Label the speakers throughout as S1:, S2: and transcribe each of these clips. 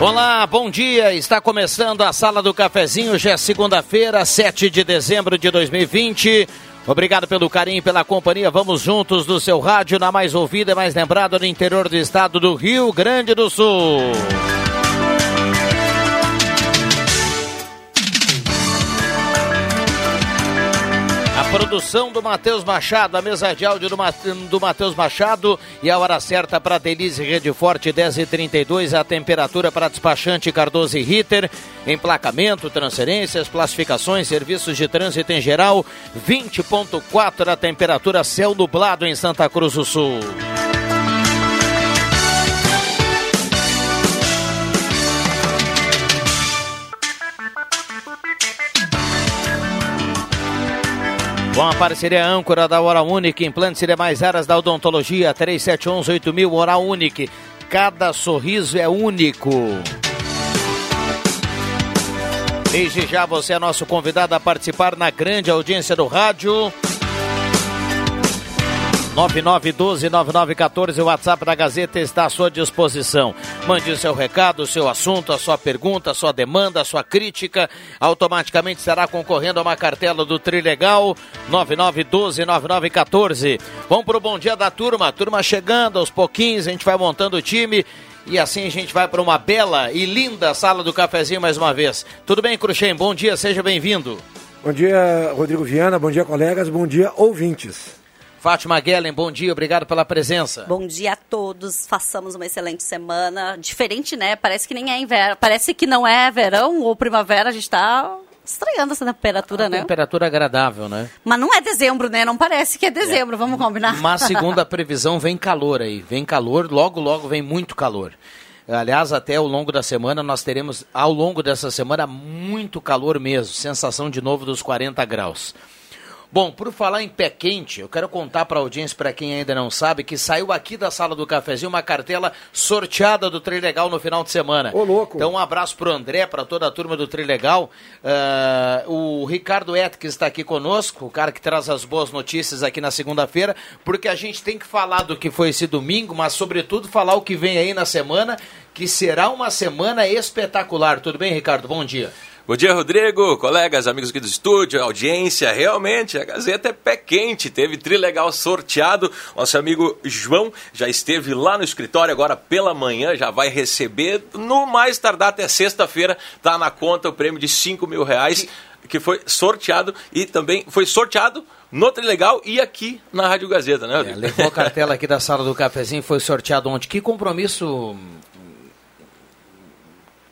S1: Olá, bom dia. Está começando a Sala do Cafezinho. Já é segunda-feira, 7 de dezembro de 2020. Obrigado pelo carinho pela companhia. Vamos juntos do seu rádio, na mais ouvida e mais lembrada no interior do estado do Rio Grande do Sul. Produção do Matheus Machado, a mesa de áudio do, Matheus Machado e a hora certa para Delize Rede Forte 10 e 32 a temperatura para despachante Cardoso e Ritter, emplacamento, transferências, classificações, serviços de trânsito em geral, 20.4 a temperatura céu nublado em Santa Cruz do Sul. Com a parceria âncora da Hora Única, implantes e mais áreas da odontologia, 3711-8000, Hora Única. Cada sorriso é único. Desde já você é nosso convidado a participar na grande audiência do rádio. 9912-9914, o WhatsApp da Gazeta está à sua disposição. Mande o seu recado, o seu assunto, a sua pergunta, a sua demanda, a sua crítica. Automaticamente estará concorrendo a uma cartela do Trilegal 9912-9914. Vamos para o bom dia da turma. Turma chegando aos pouquinhos, a gente vai montando o time. E assim a gente vai para uma bela e linda sala do cafezinho mais uma vez. Tudo bem, Cruxem? Bom dia, seja bem-vindo.
S2: Bom dia, Rodrigo Viana. Bom dia, colegas. Bom dia, ouvintes.
S1: Fátima Guellen, bom dia, obrigado pela presença.
S3: Bom dia a todos, façamos uma excelente semana. Diferente, né? Parece que nem é inverno, parece que não é verão ou primavera, a gente está estranhando essa temperatura, né?
S1: Temperatura agradável, né?
S3: Mas não é dezembro, né? Não parece que é dezembro, é. vamos combinar.
S1: Mas segundo a previsão, vem calor aí. Vem calor, logo, logo vem muito calor. Aliás, até ao longo da semana, nós teremos, ao longo dessa semana, muito calor mesmo. Sensação de novo dos 40 graus. Bom, por falar em pé quente, eu quero contar para a audiência, para quem ainda não sabe, que saiu aqui da sala do cafezinho uma cartela sorteada do Trilegal no final de semana.
S2: Ô, louco.
S1: Então, um abraço para o André, para toda a turma do Trilegal. Uh, o Ricardo que está aqui conosco, o cara que traz as boas notícias aqui na segunda-feira, porque a gente tem que falar do que foi esse domingo, mas, sobretudo, falar o que vem aí na semana, que será uma semana espetacular. Tudo bem, Ricardo? Bom dia.
S4: Bom dia, Rodrigo, colegas, amigos aqui do estúdio, audiência. Realmente, a Gazeta é pé quente. Teve trilegal sorteado. Nosso amigo João já esteve lá no escritório agora pela manhã, já vai receber. No mais tardar até sexta-feira, tá na conta o prêmio de 5 mil reais, que foi sorteado e também foi sorteado no Trilegal e aqui na Rádio Gazeta, né, Rodrigo?
S1: É, levou a cartela aqui da sala do cafezinho, foi sorteado ontem. Que compromisso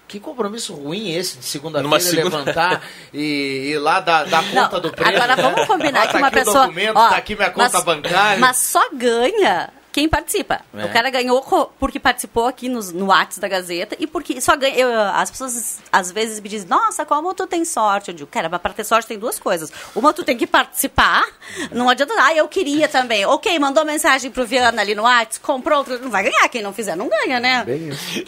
S1: que compromisso ruim esse de segunda-feira segunda... levantar e ir lá dar, dar conta Não, do prêmio.
S3: Agora vamos combinar
S1: ah,
S3: que uma pessoa.
S1: Documento, ó, tá aqui minha conta
S3: mas,
S1: bancária.
S3: Mas só ganha quem participa. É. O cara ganhou porque participou aqui no, no Whats da Gazeta e porque só ganha. Eu, as pessoas às vezes me dizem, nossa, como tu tem sorte? Eu digo, cara, para ter sorte tem duas coisas. Uma, tu tem que participar. Não adianta, ah, eu queria também. Ok, mandou mensagem pro Viana ali no Whats, comprou outro. Não vai ganhar. Quem não fizer, não ganha, né?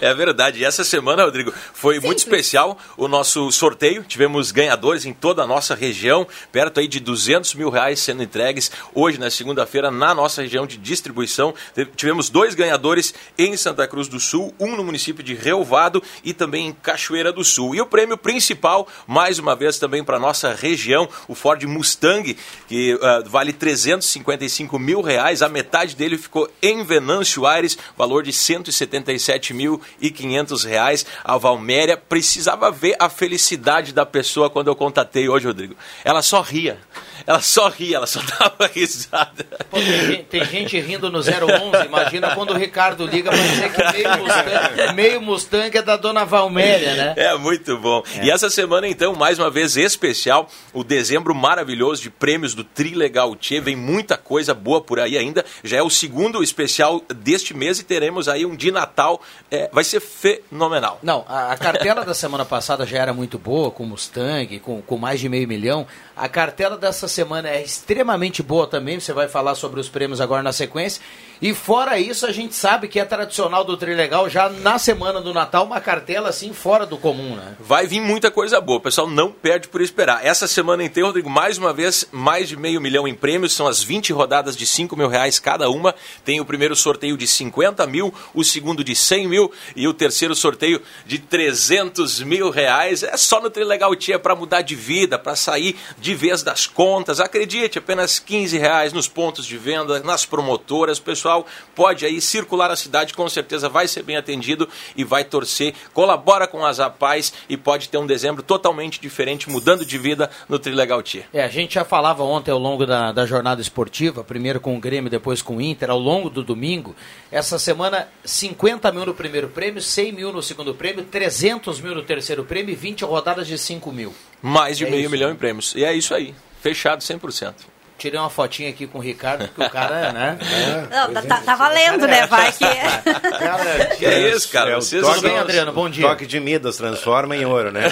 S4: É verdade. E essa semana, Rodrigo, foi Simples. muito especial o nosso sorteio. Tivemos ganhadores em toda a nossa região, perto aí de 200 mil reais sendo entregues hoje, na segunda-feira, na nossa região de distribuição. Tivemos dois ganhadores em Santa Cruz do Sul, um no município de Reovado e também em Cachoeira do Sul. E o prêmio principal, mais uma vez também para nossa região, o Ford Mustang, que uh, vale 355 mil reais. A metade dele ficou em Venâncio Aires, valor de 177.500 reais. A Valméria precisava ver a felicidade da pessoa quando eu contatei hoje, Rodrigo. Ela só ria. Ela só ria, ela só dava risada.
S1: Pô, tem, tem, gente rindo no 0800 11. Imagina quando o Ricardo liga para dizer que meio Mustang, meio Mustang é da dona Valméria, né?
S4: É muito bom. É. E essa semana, então, mais uma vez especial, o dezembro maravilhoso de prêmios do Trilegal Tchê. Vem muita coisa boa por aí ainda. Já é o segundo especial deste mês e teremos aí um de Natal. É, vai ser fenomenal.
S1: Não, a, a cartela da semana passada já era muito boa, com Mustang, com, com mais de meio milhão. A cartela dessa semana é extremamente boa também, você vai falar sobre os prêmios agora na sequência. E fora isso, a gente sabe que é tradicional do Trilegal já na semana do Natal uma cartela assim fora do comum, né?
S4: Vai vir muita coisa boa, pessoal não perde por esperar. Essa semana inteira, Rodrigo, mais uma vez, mais de meio milhão em prêmios, são as 20 rodadas de 5 mil reais cada uma. Tem o primeiro sorteio de 50 mil, o segundo de 100 mil e o terceiro sorteio de 300 mil reais. É só no Trilegal Tia para mudar de vida, para sair de vez das contas. Acredite, apenas 15 reais nos pontos de venda, nas promotoras, pessoal pessoal pode aí circular a cidade, com certeza vai ser bem atendido e vai torcer, colabora com as Apaz e pode ter um dezembro totalmente diferente, mudando de vida no Trilegal Tia.
S1: É, a gente já falava ontem ao longo da, da jornada esportiva, primeiro com o Grêmio, depois com o Inter, ao longo do domingo. Essa semana, 50 mil no primeiro prêmio, 100 mil no segundo prêmio, 300 mil no terceiro prêmio e 20 rodadas de 5 mil.
S4: Mais de é meio isso. milhão em prêmios. E é isso aí. Fechado 100%
S1: tirei uma fotinha aqui com o Ricardo, porque o cara, né?
S3: É, Não, tá, tá, tá valendo, né? Vai que é.
S4: Cara, que é isso, cara? É
S1: Vocês toque, bem, Adriano? Bom dia.
S5: Toque de Midas transforma em ouro, né?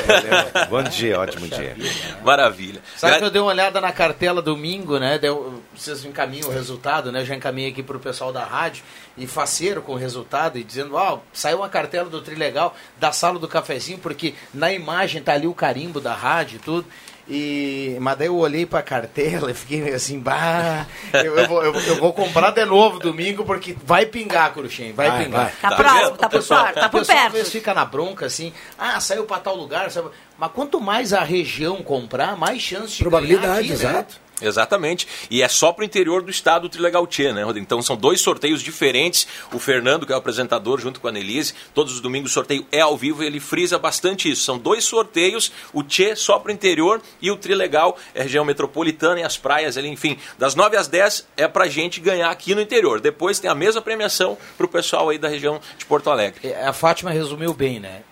S5: Bom dia, ótimo dia.
S4: Maravilha.
S1: Sabe Gra que eu dei uma olhada na cartela domingo, né? Deu, vocês encaminham o resultado, né? Eu já encaminhei aqui pro pessoal da rádio e faceiro com o resultado e dizendo, ó, oh, saiu uma cartela do Trilegal da sala do cafezinho, porque na imagem tá ali o carimbo da rádio e tudo. E, mas daí eu olhei pra cartela e fiquei assim, bah, eu, eu, vou, eu, eu, vou comprar de novo domingo porque vai pingar, Cruxem, vai, vai pingar. Vai.
S3: Tá, tá próximo, tá por perto, tá por perto. Às
S1: vezes fica na bronca assim, ah, saiu pra tal lugar, sabe? mas quanto mais a região comprar, mais chance de
S2: Probabilidade,
S1: ganhar
S2: aqui, né? exato. Né?
S4: Exatamente. E é só para o interior do estado do Trilegal Tchê, né, Rodrigo? Então são dois sorteios diferentes. O Fernando, que é o apresentador, junto com a Nelise, todos os domingos o sorteio é ao vivo e ele frisa bastante isso. São dois sorteios, o Tchê só para o interior e o Trilegal é região metropolitana e as praias ali, enfim. Das 9 às 10 é para gente ganhar aqui no interior. Depois tem a mesma premiação para o pessoal aí da região de Porto Alegre.
S1: É, a Fátima resumiu bem, né?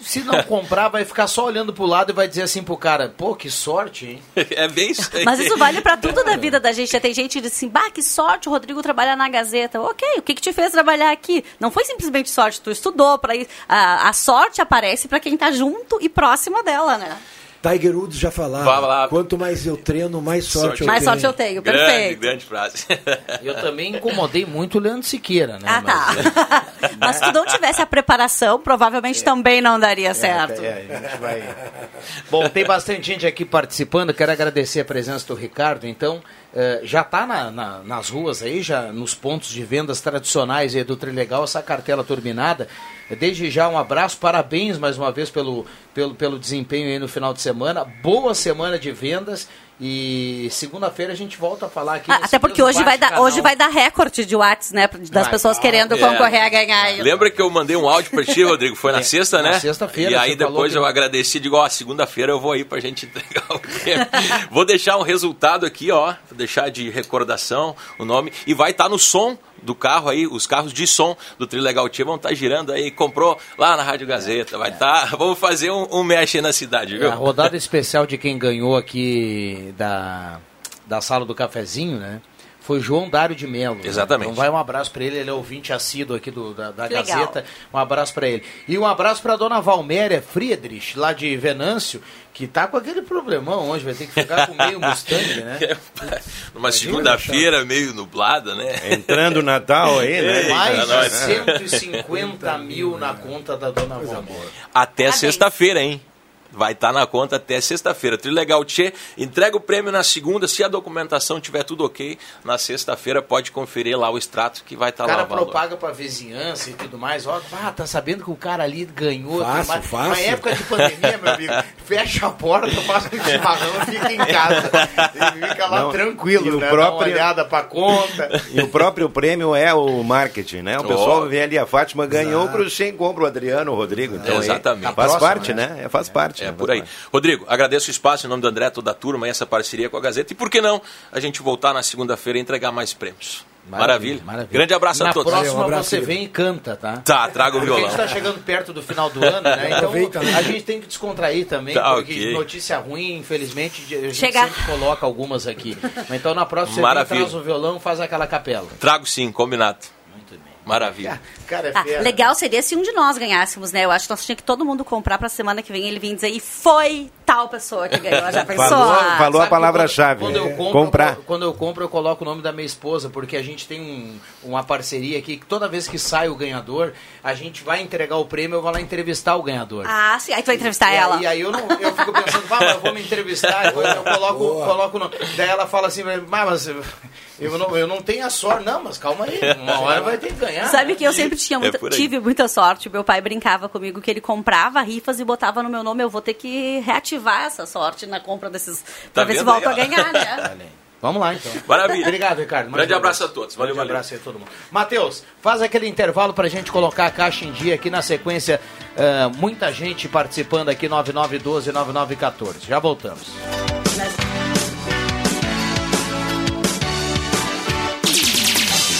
S1: Se não comprar, vai ficar só olhando pro lado e vai dizer assim pro cara, pô, que sorte, hein?
S4: É bem isso aí.
S3: Mas isso vale para tudo da vida da gente. Tem gente que diz assim, bah, que sorte, o Rodrigo trabalha na Gazeta. Ok, o que, que te fez trabalhar aqui? Não foi simplesmente sorte, tu estudou para ir. A, a sorte aparece para quem tá junto e próximo dela, né?
S2: Tiger Woods já falava. Quanto mais eu treino, mais sorte, sorte eu
S3: mais
S2: tenho.
S3: Mais sorte eu tenho, perfeito.
S4: Grande, grande frase.
S1: Eu também incomodei muito o Leandro Siqueira, né?
S3: Ah, mas... tá. mas se não tivesse a preparação, provavelmente é. também não daria é, certo. É, a gente vai...
S1: Bom, tem bastante gente aqui participando. Quero agradecer a presença do Ricardo, então. Uh, já está na, na, nas ruas aí, já nos pontos de vendas tradicionais aí do Trilegal, essa cartela turbinada. Desde já um abraço, parabéns mais uma vez pelo, pelo, pelo desempenho aí no final de semana. Boa semana de vendas. E segunda-feira a gente volta a falar aqui.
S3: Ah, até porque hoje vai, dar, hoje vai dar recorde de watts, né? Das vai, pessoas querendo é. concorrer a ganhar.
S4: Lembra que eu mandei um áudio para ti, Rodrigo? Foi na é, sexta, né?
S1: Na sexta-feira.
S4: E aí depois eu agradeci, digo, ó, segunda-feira eu vou aí pra gente entregar o prêmio. vou deixar um resultado aqui, ó. Vou deixar de recordação o nome. E vai estar tá no som do carro aí, os carros de som do Trilegal Tia vão estar tá girando aí, comprou lá na Rádio Gazeta, vai estar, tá, vamos fazer um, um mexe na cidade, viu? É,
S1: a rodada especial de quem ganhou aqui da, da sala do cafezinho, né? Foi João Dário de Melo. Né?
S4: Exatamente.
S1: Né? Então vai um abraço para ele, ele é ouvinte assíduo aqui do, da, da Gazeta. Um abraço para ele. E um abraço para dona Valméria Friedrich, lá de Venâncio, que tá com aquele problemão hoje, vai ter que ficar com meio Mustang, né?
S4: Uma segunda-feira meio nublada, né?
S5: Entrando o Natal aí, né?
S1: Mais de 150 mil na conta da dona Valméria.
S4: Até sexta-feira, hein? Vai estar tá na conta até sexta-feira. Trilegal Tchê, entrega o prêmio na segunda, se a documentação tiver tudo ok, na sexta-feira pode conferir lá o extrato que vai estar tá lá.
S1: O cara propaga para vizinhança e tudo mais, ó, ah, tá sabendo que o cara ali ganhou.
S2: Fácil,
S1: mas,
S2: fácil.
S1: Na época de pandemia, meu amigo, fecha a porta, faz um chimarrão e fica em casa. E fica lá Não, tranquilo, e o né? Próprio... Dá uma olhada pra conta.
S5: E o próprio prêmio é o marketing, né? O pessoal oh. vê ali, a Fátima ganhou, o Cruxem compra o Adriano, o Rodrigo. Então,
S4: Exatamente.
S5: Aí, faz próxima, parte, né? né? Faz parte.
S4: É por aí. Rodrigo, agradeço o espaço em nome do André, toda a turma e essa parceria com a Gazeta. E por que não a gente voltar na segunda-feira e entregar mais prêmios? Maravilha. Maravilha. Grande abraço
S1: Na
S4: a todos.
S1: próxima
S2: Um abraço,
S1: você vem e canta, tá?
S4: Tá, traga o
S1: Porque a
S4: violão.
S1: gente está chegando perto do final do ano, né? Então
S2: né?
S1: a gente tem que descontrair também,
S4: Tá,
S1: porque
S4: ok.
S1: notícia ruim, infelizmente, a gente
S3: Chega.
S1: sempre coloca algumas aqui. Mas Então na próxima você vem,
S4: Maravilha.
S1: traz o violão faz aquela capela.
S4: Trago sim, combinado. Maravilha.
S1: Cara, é
S3: Ah, legal seria se um de nós ganhássemos, né? Eu acho que nós tínhamos que todo mundo comprar pra semana que vem ele vir dizer e foi tal pessoa que ganhou. Já pensou?
S5: Falou,
S3: Ah,
S5: falou a
S1: Sabe que
S5: palavra-chave.
S1: Quando, quando eu compro,
S5: Comprar.
S1: eu- quando eu compro, eu coloco o nome da minha esposa, porque a gente tem um- uma parceria aqui que toda vez que sai o ganhador, a gente vai entregar o prêmio, eu vou lá entrevistar o ganhador.
S3: Ah, sim. Aí tu vai entrevistar
S1: E
S3: ela.
S1: aí, aí eu, não, eu fico pensando, "Ah, mas eu vou me entrevistar, eu, eu coloco, coloco o nome. Daí ela fala assim, mas eu, não, eu não tenho a sorte. Não, mas calma aí, uma hora vai ter que ganhar.
S3: Sabe
S1: né?
S3: que eu sempre tinha muita-
S4: É por aí.
S3: tive muita sorte. Meu pai brincava comigo que ele comprava rifas e botava no meu nome. Eu vou ter que reativar essa sorte na compra desses. Pra
S4: Tá
S3: ver se volto
S4: aí,
S3: a ganhar, né?
S1: Vamos lá, então.
S4: Maravilha.
S1: Obrigado, Ricardo.
S4: Grande abraço a todos. Valeu,
S1: Grande
S4: valeu.
S1: abraço a todo mundo. Matheus, faz aquele intervalo pra gente colocar a caixa em dia aqui na sequência. eh, muita gente participando aqui, 9912 9914. Já voltamos.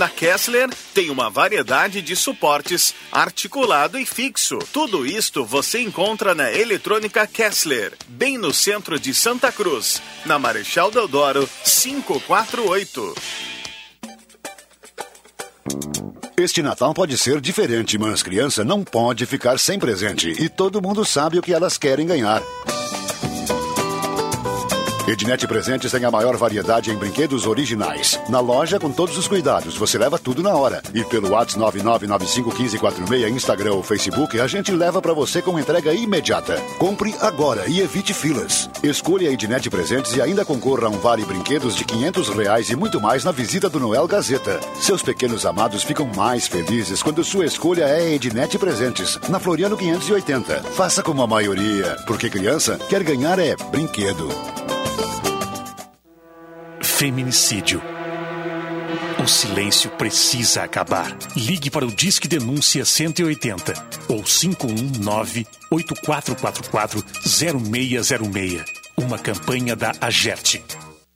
S6: Na Kessler tem uma variedade de suportes articulado e fixo. Tudo isto você encontra na Eletrônica Kessler, bem no centro de Santa Cruz, na Marechal Deodoro 548.
S7: Este Natal pode ser diferente, mas criança não pode ficar sem presente. E todo mundo sabe o que elas querem ganhar. Ednet Presentes tem a maior variedade em brinquedos originais. Na loja, com todos os cuidados, você leva tudo na hora. E pelo WhatsApp 99951546, Instagram ou Facebook, a gente leva para você com entrega imediata. Compre agora e evite filas. Escolha a Ednet Presentes e ainda concorra a um vale brinquedos de 500 reais e muito mais na visita do Noel Gazeta. Seus pequenos amados ficam mais felizes quando sua escolha é Ednet Presentes, na Floriano 580. Faça como a maioria, porque criança quer ganhar é brinquedo.
S8: Feminicídio. O silêncio precisa acabar. Ligue para o Disque Denúncia 180 ou 519-8444-0606. Uma campanha da Agerte.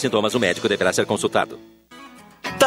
S9: sintomas, o médico deverá ser consultado.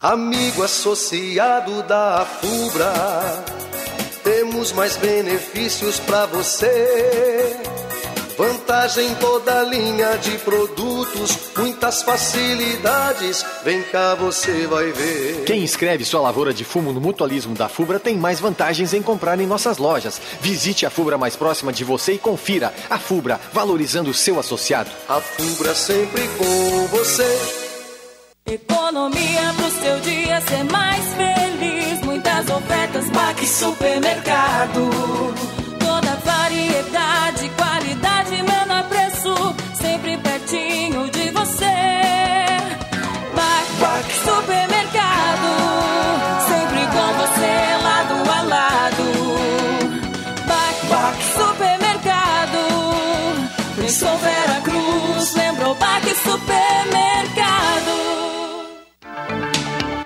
S10: Amigo associado da Fubra, temos mais benefícios para você. Vantagem em toda linha de produtos, muitas facilidades. Vem cá, você vai ver.
S11: Quem inscreve sua lavoura de fumo no mutualismo da Fubra tem mais vantagens em comprar em nossas lojas. Visite a Fubra mais próxima de você e confira. A Fubra, valorizando o seu associado.
S10: A Fubra sempre com você.
S12: Economia pro seu dia ser mais feliz. Muitas ofertas, Baque Supermercado. Toda variedade, qualidade, menor preço. Sempre pertinho de você.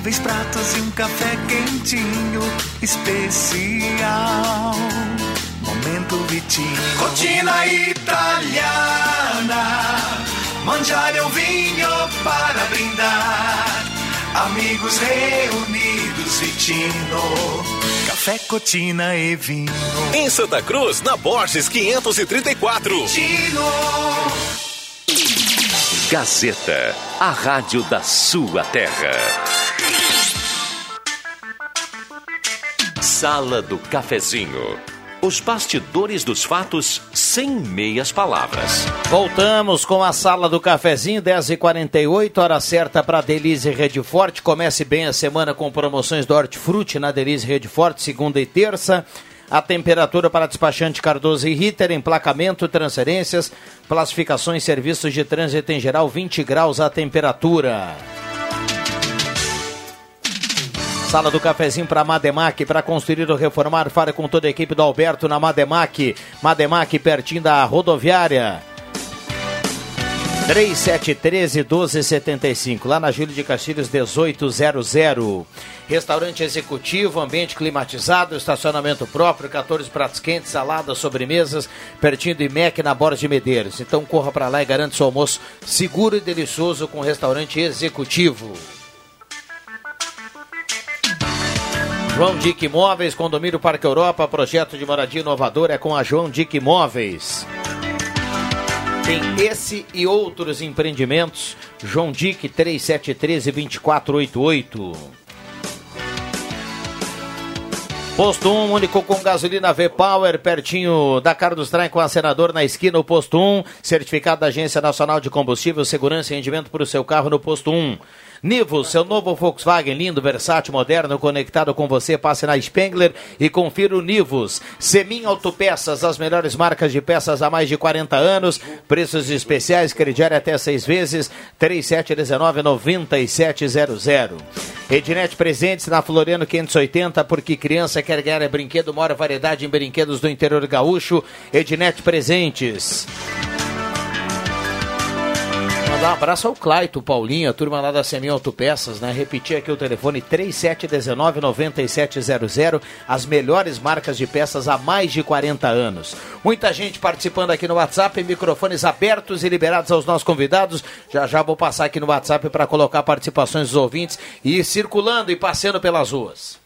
S13: Incríveis pratos e um café quentinho, especial. Momento Vitinho. Rotina italiana. Mangiare um vinho para brindar. Amigos reunidos, Vitino. Café, cotina e vinho.
S9: Em Santa Cruz, na Borges 534.
S13: Vitino.
S9: Gazeta, a rádio da sua terra. Sala do Cafezinho. Os bastidores dos fatos sem meias palavras.
S1: Voltamos com a sala do cafezinho, 10h48, hora certa para Delize Rede Forte. Comece bem a semana com promoções do Hortifruti na Delize Rede Forte, segunda e terça. A temperatura para despachante Cardoso e Ritter, emplacamento, transferências, classificações, serviços de trânsito em geral, 20 graus a temperatura. Sala do cafezinho para Mademac, para construir ou reformar, fale com toda a equipe do Alberto na Mademac. Mademac, pertinho da rodoviária. 3713 1275, lá na Júlio de Castilhos 1800. Restaurante executivo, ambiente climatizado, estacionamento próprio, 14 pratos quentes, saladas, sobremesas, pertinho do IMEC na Borda de Medeiros. Então corra para lá e garante seu almoço seguro e delicioso com restaurante executivo. João Dick Imóveis, Condomínio Parque Europa, projeto de moradia inovador é com a João Dick Imóveis. Tem esse e outros empreendimentos. João Dick 3713 2488. Posto 1, único com gasolina V-Power, pertinho da Carlos Traem com a senador na esquina, o Posto 1, certificado da Agência Nacional de Combustível, segurança e rendimento para o seu carro no Posto 1. Nivo, seu novo Volkswagen lindo, versátil, moderno, conectado com você. Passe na Spengler e confira o Nivus. Semin Autopeças, as melhores marcas de peças há mais de 40 anos. Preços especiais, crediário até seis vezes. 3719-9700. Ednet Presentes na Floriano 580, porque criança quer ganhar é brinquedo. Mora variedade em brinquedos do interior gaúcho. Ednet Presentes. Mandar um abraço ao Claito, Paulinho, a turma lá da Semin Autopeças, né? Repetir aqui o telefone 3719-9700, as melhores marcas de peças há mais de 40 anos. Muita gente participando aqui no WhatsApp, microfones abertos e liberados aos nossos convidados. Já já vou passar aqui no WhatsApp para colocar participações dos ouvintes e ir circulando e passeando pelas ruas.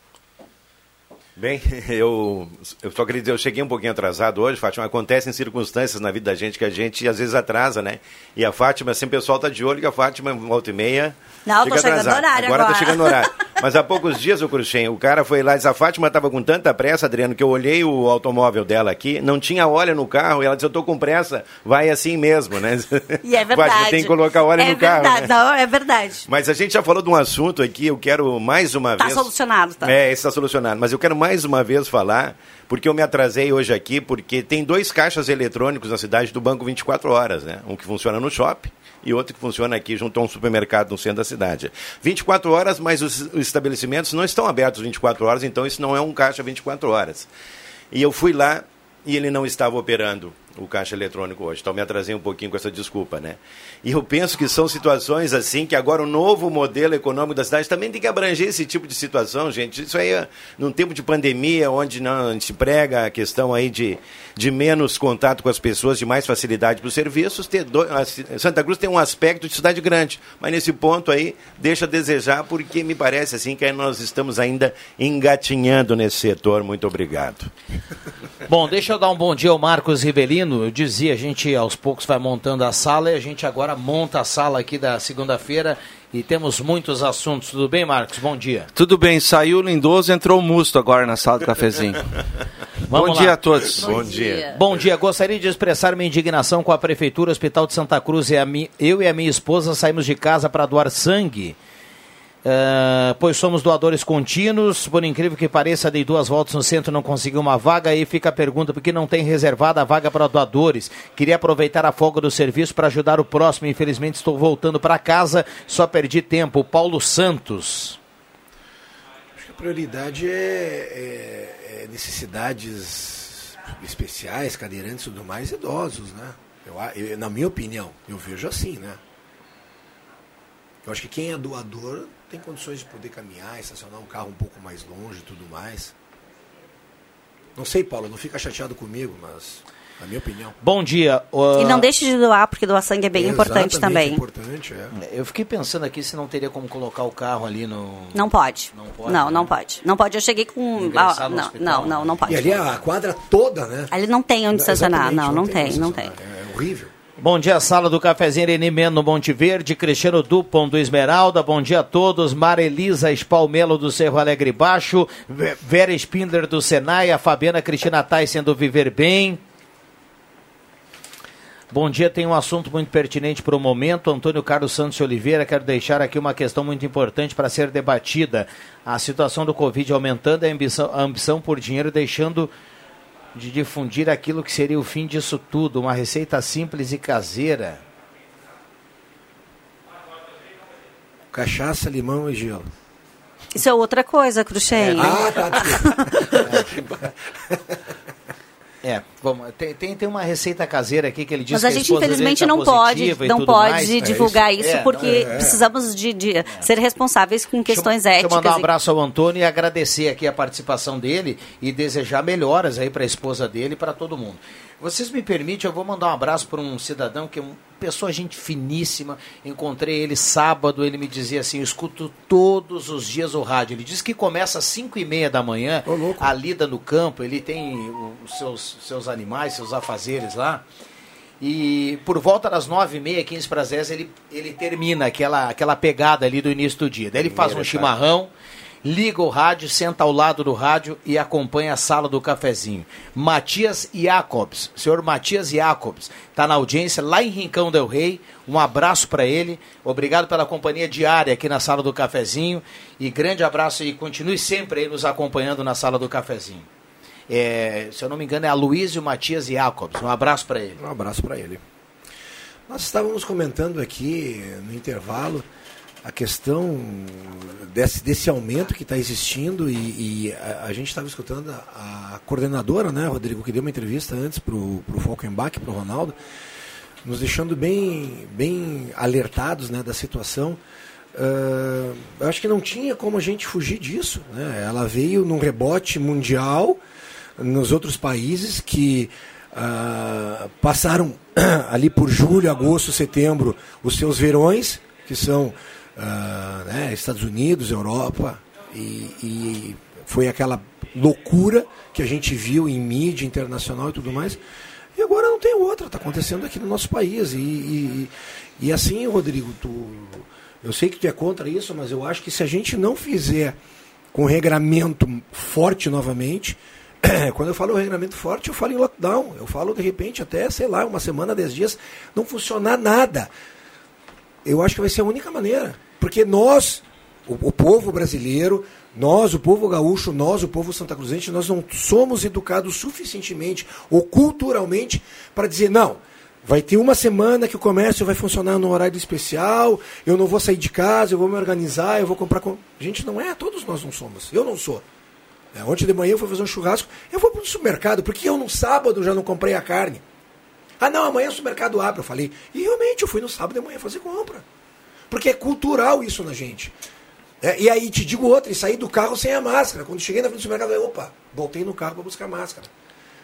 S5: Bem, eu, eu só queria dizer, eu cheguei um pouquinho atrasado hoje, Fátima. Acontecem circunstâncias na vida da gente que a gente às vezes atrasa, né? E a Fátima, assim, o pessoal tá de olho que a Fátima, volta e meia.
S3: Não, tô chegando no horário
S5: agora.
S3: agora.
S5: tá chegando no horário. Mas há poucos dias, o Cruxem, o cara foi lá e disse, a Fátima estava com tanta pressa, Adriano, que eu olhei o automóvel dela aqui, não tinha óleo no carro, e ela disse, eu tô com pressa, vai assim mesmo, né?
S3: E é verdade.
S5: Fátima, tem que colocar óleo
S3: é
S5: no carro.
S3: verdade,
S5: né?
S3: não, é verdade.
S5: Mas a gente já falou de um assunto aqui, eu quero mais uma
S3: Tá
S5: vez...
S3: solucionado, tá?
S5: É, está solucionado. Mas eu quero mais uma vez falar, porque eu me atrasei hoje aqui, porque tem dois caixas eletrônicos na cidade do Banco 24 Horas, né? Um que funciona no shopping e outro que funciona aqui junto a um supermercado no centro da cidade. 24 horas, mas os estabelecimentos não estão abertos 24 horas, então isso não é um caixa 24 horas. E eu fui lá e ele não estava operando o caixa eletrônico hoje. Então me atrasei um pouquinho com essa desculpa, né? E eu penso que são situações assim que agora o novo modelo econômico da cidade também tem que abranger esse tipo de situação, gente. Isso aí, é num tempo de pandemia, onde não, a gente prega a questão aí de, de menos contato com as pessoas, de mais facilidade para os serviços, ter do, a Santa Cruz tem um aspecto de cidade grande, mas nesse ponto aí deixa a desejar, porque me parece assim que nós estamos ainda engatinhando nesse setor. Muito obrigado.
S1: Bom, deixa eu dar um bom dia ao Marcos Rivelino. Eu dizia, a gente aos poucos vai montando a sala e a gente agora monta a sala aqui da segunda-feira e temos muitos assuntos. Tudo bem, Marcos? Bom dia.
S14: Tudo bem, saiu o Lindoso, entrou o Musto agora na sala do cafezinho. Bom
S1: lá.
S14: dia a todos.
S1: Bom, dia. Bom dia. Gostaria de expressar minha indignação com a Prefeitura Hospital de Santa Cruz. E a mi... Eu e a minha esposa saímos de casa para doar sangue. Uh, pois somos doadores contínuos, por incrível que pareça, dei duas voltas no centro não consegui uma vaga, aí fica a pergunta, por que não tem reservada a vaga para doadores? Queria aproveitar a folga do serviço para ajudar o próximo, infelizmente estou voltando para casa, só perdi tempo. Paulo Santos.
S2: Acho que a prioridade é, é, é necessidades especiais, cadeirantes e tudo mais, idosos, né? Eu, eu, na minha opinião, eu vejo assim, né? Eu acho que quem é doador tem condições de poder caminhar, estacionar um carro um pouco mais longe e tudo mais. Não sei, Paulo, não fica chateado comigo, mas na minha opinião.
S1: Bom dia. Uh...
S3: E não deixe de doar, porque doar sangue é bem é importante também.
S2: importante, é.
S1: Eu fiquei pensando aqui se não teria como colocar o carro ali no...
S3: Não pode. Não pode? Não, né? não pode. Não pode. Eu cheguei com... Ah, não, não, não, não pode.
S2: E ali a quadra toda, né?
S3: Ali não tem onde estacionar. Não, não, não tem, tem não tem.
S2: É horrível.
S1: Bom dia, sala do cafezinho Irene Meno Monte Verde, Cristiano Dupont do Esmeralda, bom dia a todos, Marelisa Espalmelo do Cerro Alegre Baixo, Vera Spindler do Senai, a Fabiana Cristina Tyson do Viver Bem. Bom dia, tem um assunto muito pertinente para o momento. Antônio Carlos Santos Oliveira, quero deixar aqui uma questão muito importante para ser debatida. A situação do Covid aumentando, a ambição, a ambição por dinheiro deixando de difundir aquilo que seria o fim disso tudo, uma receita simples e caseira.
S2: Cachaça, limão e gelo.
S3: Isso é outra coisa, Cruxem.
S2: É, ah, tá.
S1: É, vamos, tem, tem, tem, uma receita caseira aqui que ele diz
S3: Mas
S1: a
S3: gente, infelizmente, tá não pode, não pode mais. divulgar é isso, isso é, porque é, é. precisamos de, de é. ser responsáveis com questões
S1: deixa,
S3: éticas.
S1: Deixa eu mandar um abraço ao Antônio e agradecer aqui a participação dele e desejar melhoras aí para a esposa dele e para todo mundo. Vocês me permitem, eu vou mandar um abraço para um cidadão que é uma pessoa gente finíssima. Encontrei ele sábado, ele me dizia assim: eu escuto todos os dias o rádio. Ele diz que começa às 5 e meia da manhã, a lida no campo, ele tem os seus, seus animais, seus afazeres lá. E por volta das nove e meia, 15 para as 10, ele, ele termina aquela, aquela pegada ali do início do dia. Daí ele faz um chimarrão, liga o rádio, senta ao lado do rádio e acompanha a sala do cafezinho. Matias Jacobs, senhor Matias Jacobs, está na audiência lá em Rincão del Rei. Um abraço para ele. Obrigado pela companhia diária aqui na sala do cafezinho. E grande abraço e continue sempre aí nos acompanhando na sala do cafezinho. É, se eu não me engano, é a Luísio Matias Jacobs. Um abraço para ele.
S2: Um abraço para ele. Nós estávamos comentando aqui no intervalo a questão desse, desse aumento que está existindo e, e a, a, gente estava escutando a, a, coordenadora, né, Rodrigo, que deu uma entrevista antes para o Falkenbach, para o Ronaldo, nos deixando bem, bem alertados né, da situação. Uh, eu acho que não tinha como a gente fugir disso. Né? Ela veio num rebote mundial nos outros países que uh, passaram ali por julho, agosto, setembro os seus verões, que são uh, né, Estados Unidos, Europa, e, e, foi aquela loucura que a gente viu em mídia internacional e tudo mais. E agora não tem outra, está acontecendo aqui no nosso país. E, e, e, assim, Rodrigo, tu, eu sei que tu é contra isso, mas eu acho que se a gente não fizer com regramento forte novamente, quando eu falo regramento forte, eu falo em lockdown. Eu falo de repente até, sei lá, uma semana, dez dias, não funcionar nada. Eu acho que vai ser a única maneira. Porque nós, O, o povo brasileiro, nós, o povo gaúcho, nós, o povo santa cruzense, nós não somos educados suficientemente ou culturalmente para dizer, não, vai ter uma semana que o comércio vai funcionar no horário especial, eu não vou sair de casa, eu vou me organizar, eu vou comprar... Com... Gente, não é, todos nós não somos. Eu não sou. É, ontem de manhã eu fui fazer um churrasco, eu vou para o supermercado, porque eu no sábado já não comprei a carne. Ah, não, amanhã o supermercado abre, eu falei. E realmente eu fui no sábado de manhã fazer compra. Porque é cultural isso na gente. É, e aí te digo outra, e saí do carro sem a máscara. Quando cheguei na frente do supermercado, eu falei, opa, voltei no carro para buscar máscara.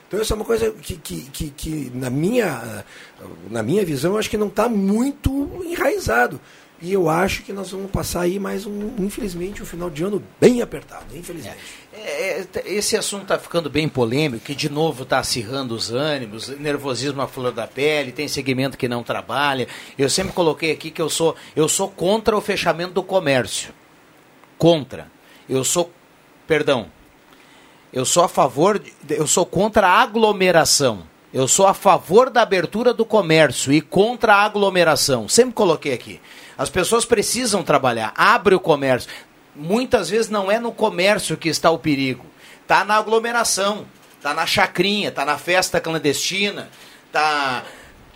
S2: Então isso é uma coisa que, que, que, que, na, minha, na minha visão, acho que não está muito enraizado. E eu acho que nós vamos passar aí mais um, infelizmente, um final de ano bem apertado, infelizmente.
S1: É, é, esse assunto está ficando bem polêmico, que de novo está acirrando os ânimos, nervosismo à flor da pele, tem segmento que não trabalha. Eu sempre coloquei aqui que eu sou, eu sou contra o fechamento do comércio. Contra. Eu sou, perdão, eu sou a favor, eu sou contra a aglomeração. Eu sou a favor da abertura do comércio e contra a aglomeração. Sempre coloquei aqui. As pessoas precisam trabalhar. Abre o comércio. Muitas vezes não é no comércio que está o perigo. Está na aglomeração, está na chacrinha, está na festa clandestina, está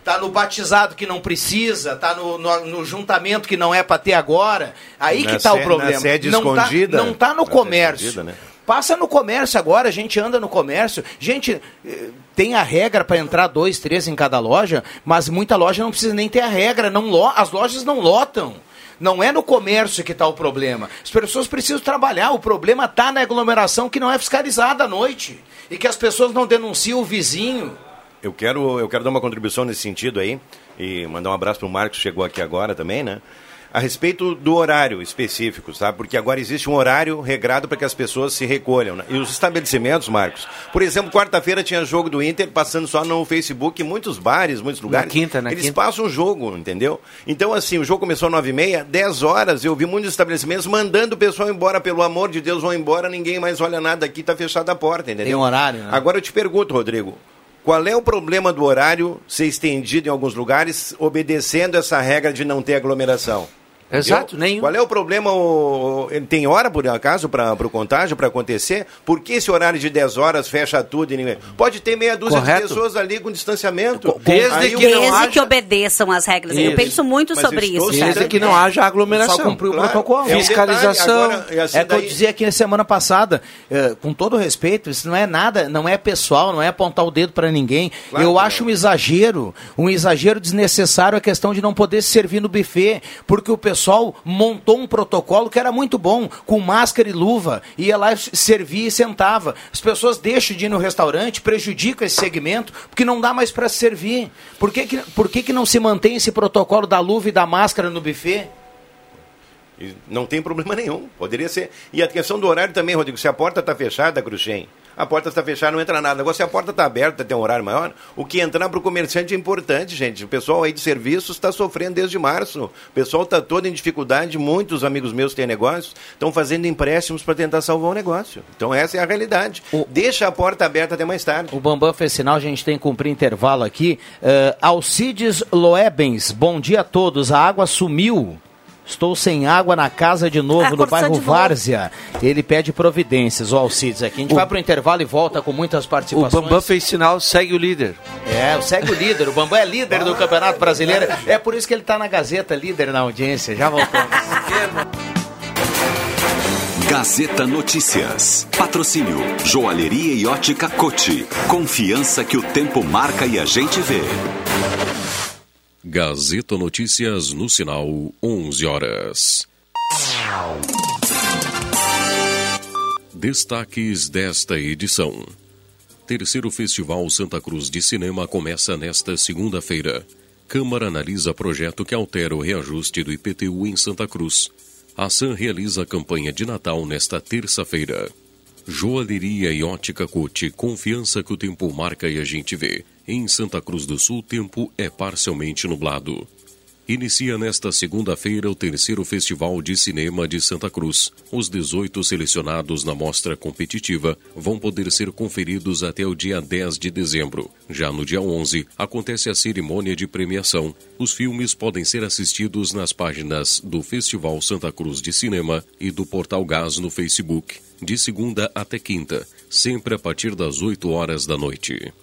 S1: tá no batizado que não precisa, está no, no, no, juntamento que não é para ter agora. Aí na que está o problema. Na
S5: sede
S1: não
S5: escondida.
S1: Tá, não está no comércio. Né? Passa no comércio agora, a gente anda no comércio. Gente, eh, tem a regra para entrar dois, três em cada loja, mas muita loja não precisa nem ter a regra. Não lo, as lojas não lotam. Não é no comércio que está o problema. As pessoas precisam trabalhar. O problema está na aglomeração que não é fiscalizada à noite. E que as pessoas não denunciam o vizinho.
S5: Eu quero, eu quero dar uma contribuição nesse sentido aí. E mandar um abraço para o Marcos, que chegou aqui agora também, né? A respeito do horário específico, sabe? Porque agora existe um horário regrado para que as pessoas se recolham. Né? E os estabelecimentos, Marcos, por exemplo, quarta-feira tinha jogo do Inter passando só no Facebook, muitos bares, muitos lugares.
S1: Na quinta, na
S5: Eles
S1: quinta.
S5: passam o jogo, entendeu? Então, assim, o jogo começou às 9h30, 10 horas, eu vi muitos estabelecimentos mandando o pessoal embora, pelo amor de Deus, vão embora, ninguém mais olha nada aqui, está fechada a porta, entendeu?
S1: Tem um horário, né?
S5: Agora eu te pergunto, Rodrigo, qual é o problema do horário ser estendido em alguns lugares, obedecendo essa regra de não ter aglomeração?
S1: Exato, nenhum.
S5: Qual é o problema? O... Tem hora, por acaso, para o contágio, para acontecer? Por que esse horário de 10 horas fecha tudo e ninguém... Pode ter meia dúzia
S1: Correto.
S5: de pessoas ali com distanciamento.
S3: Desde,
S5: Aí
S3: que, desde
S1: haja-
S3: que obedeçam as regras. Eu
S1: Isso.
S3: penso muito
S5: Mas
S3: sobre isso.
S14: Desde que não haja aglomeração.
S1: Só cumprir o
S5: Claro.
S1: protocolo.
S5: É um
S14: Fiscalização.
S5: detalhe, agora, assim
S1: é que eu
S5: daí-
S1: dizia aqui na semana passada, eh, com todo respeito, isso não é nada, não é pessoal, não é apontar o dedo para ninguém.
S5: Claro
S1: eu acho
S5: não.
S1: um exagero, um exagero desnecessário a questão de não poder se servir no buffet, porque o pessoal montou um protocolo que era muito bom, com máscara e luva, ia lá servir e sentava. As pessoas deixam de ir no restaurante, prejudicam esse segmento, porque não dá mais para servir. Por que, que, por que, que não se mantém esse protocolo da luva e da máscara no buffet?
S5: Não tem problema nenhum, poderia ser. E a questão do horário também, Rodrigo, se a porta está fechada, Cruxem, a porta está fechada, não entra nada. Agora, se a porta está aberta, tem um horário maior, o que entrar para o comerciante é importante, gente. O pessoal aí de serviços está sofrendo desde março. O pessoal está todo em dificuldade, muitos amigos meus que têm negócios estão fazendo empréstimos para tentar salvar o negócio. Então, essa é a realidade. Deixa a porta aberta até mais tarde.
S1: O Bambam fez sinal, a gente tem que cumprir intervalo aqui. Uh, Alcides Loebens, bom dia a todos. A água sumiu. Estou sem água na casa de novo,
S3: Ah,
S1: no bairro. Várzea. Ele pede providências, o Alcides aqui. A gente
S14: O-
S1: vai para o intervalo e volta com muitas
S14: O
S1: participações.
S14: Bambam fez sinal, segue o líder.
S1: É, segue o líder. O Bambam é líder do Campeonato Brasileiro. É por isso que ele está na Gazeta, líder na audiência. Já voltamos.
S15: Gazeta Notícias. Patrocínio Joalheria e Ótica Cote. Confiança que o tempo marca e a gente vê.
S16: Gazeta Notícias no sinal 11 horas. Destaques desta edição. Terceiro Festival Santa Cruz de Cinema começa nesta segunda-feira. Câmara analisa projeto que altera o reajuste do IPTU em Santa Cruz. A SAM realiza campanha de Natal nesta terça-feira. Joalheria e ótica Cote, confiança que o tempo marca e a gente vê. Em Santa Cruz do Sul, tempo é parcialmente nublado. Inicia nesta segunda-feira o terceiro Festival de Cinema de Santa Cruz. Os 18 selecionados na mostra competitiva vão poder ser conferidos até o dia 10 de dezembro. Já no dia 11, acontece a cerimônia de premiação. Os filmes podem ser assistidos nas páginas do Festival Santa Cruz de Cinema e do Portal Gás no Facebook, de segunda até quinta, sempre a partir das 8 horas da noite.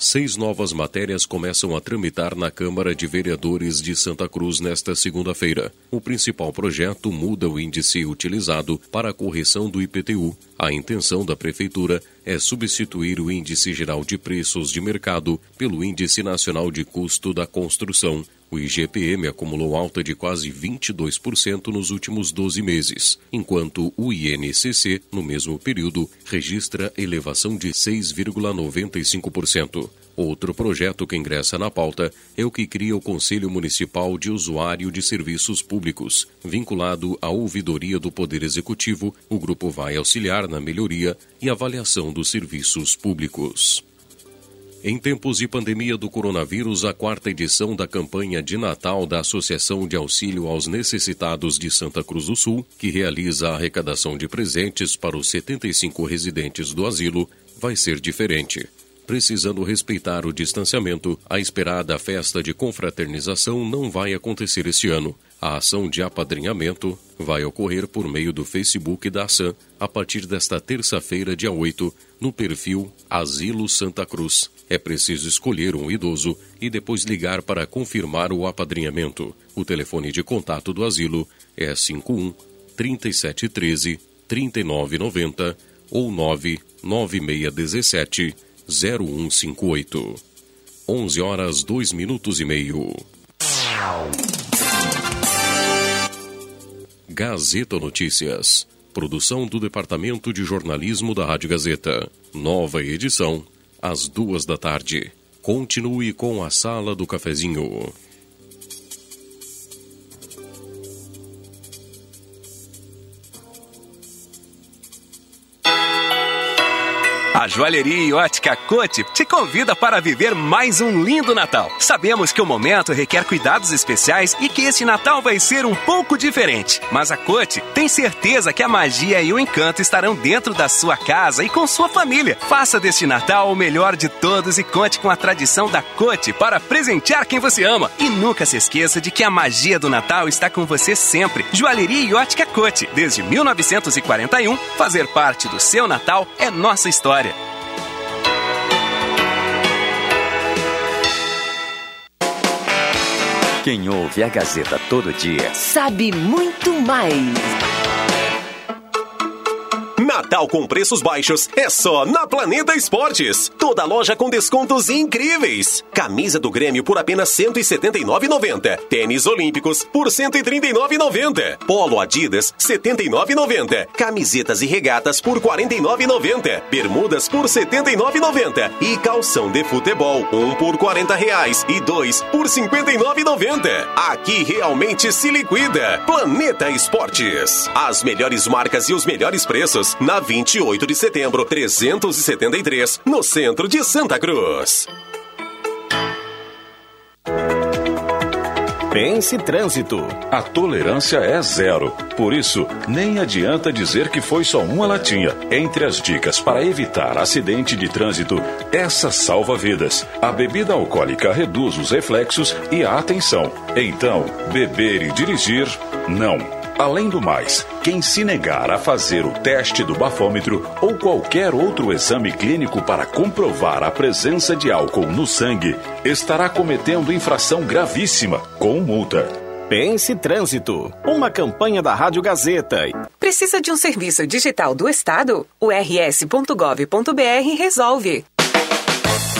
S16: Seis novas matérias começam a tramitar na Câmara de Vereadores de Santa Cruz nesta segunda-feira. O principal projeto muda o índice utilizado para a correção do IPTU. A intenção da Prefeitura é substituir o Índice Geral de Preços de Mercado pelo Índice Nacional de Custo da Construção. O IGPM acumulou alta de quase 22% nos últimos 12 meses, enquanto o INCC, no mesmo período, registra elevação de 6,95%. Outro projeto que ingressa na pauta é o que cria o Conselho Municipal de Usuário de Serviços Públicos. Vinculado à ouvidoria do Poder Executivo, o grupo vai auxiliar na melhoria e avaliação dos serviços públicos. Em tempos de pandemia do coronavírus, a quarta edição da campanha de Natal da Associação de Auxílio aos Necessitados de Santa Cruz do Sul, que realiza a arrecadação de presentes para os 75 residentes do asilo, vai ser diferente. Precisando respeitar o distanciamento, a esperada festa de confraternização não vai acontecer este ano. A ação de apadrinhamento vai ocorrer por meio do Facebook da ação a partir desta terça-feira, dia 8, no perfil Asilo Santa Cruz. É preciso escolher um idoso e depois ligar para confirmar o apadrinhamento. O telefone de contato do asilo é 51 3713 3990 ou 99617 0158. 11 horas 2 minutos e meio. Gazeta Notícias. Produção do Departamento de Jornalismo da Rádio Gazeta. Nova edição, às duas da tarde. Continue com a Sala do Cafezinho.
S17: Joalheria e Ótica Cote te convida para viver mais um lindo Natal. Sabemos que o momento requer cuidados especiais e que este Natal vai ser um pouco diferente. Mas a Cote tem certeza que a magia e o encanto estarão dentro da sua casa e com sua família. Faça deste Natal o melhor de todos e conte com a tradição da Cote para presentear quem você ama. E nunca se esqueça de que a magia do Natal está com você sempre. Joalheria e Ótica Cote, desde 1941, fazer parte do seu Natal é nossa história.
S9: Quem ouve a Gazeta todo dia sabe muito mais.
S18: Natal com preços baixos é só na Planeta Esportes. Toda loja com descontos incríveis. Camisa do Grêmio por apenas R$ 179,90. Tênis Olímpicos por R$ 139,90. Polo Adidas R$ 79,90. Camisetas e regatas por R$ 49,90. Bermudas por R$ 79,90. E calção de futebol, um por 40 reais e dois por R$ 59,90. Aqui realmente se liquida. Planeta Esportes. As melhores marcas e os melhores preços na 28 de setembro, 373, no centro de Santa Cruz.
S19: Pense Trânsito. A tolerância é zero. Por isso, nem adianta dizer que foi só uma latinha. Entre as dicas para evitar acidente de trânsito, essa salva vidas. A bebida alcoólica reduz os reflexos e a atenção. Então, beber e dirigir, não. Além do mais, quem se negar a fazer o teste do bafômetro ou qualquer outro exame clínico para comprovar a presença de álcool no sangue estará cometendo infração gravíssima, com multa.
S20: Pense Trânsito, uma campanha da Rádio Gazeta.
S21: Precisa de um serviço digital do Estado? O rs.gov.br resolve.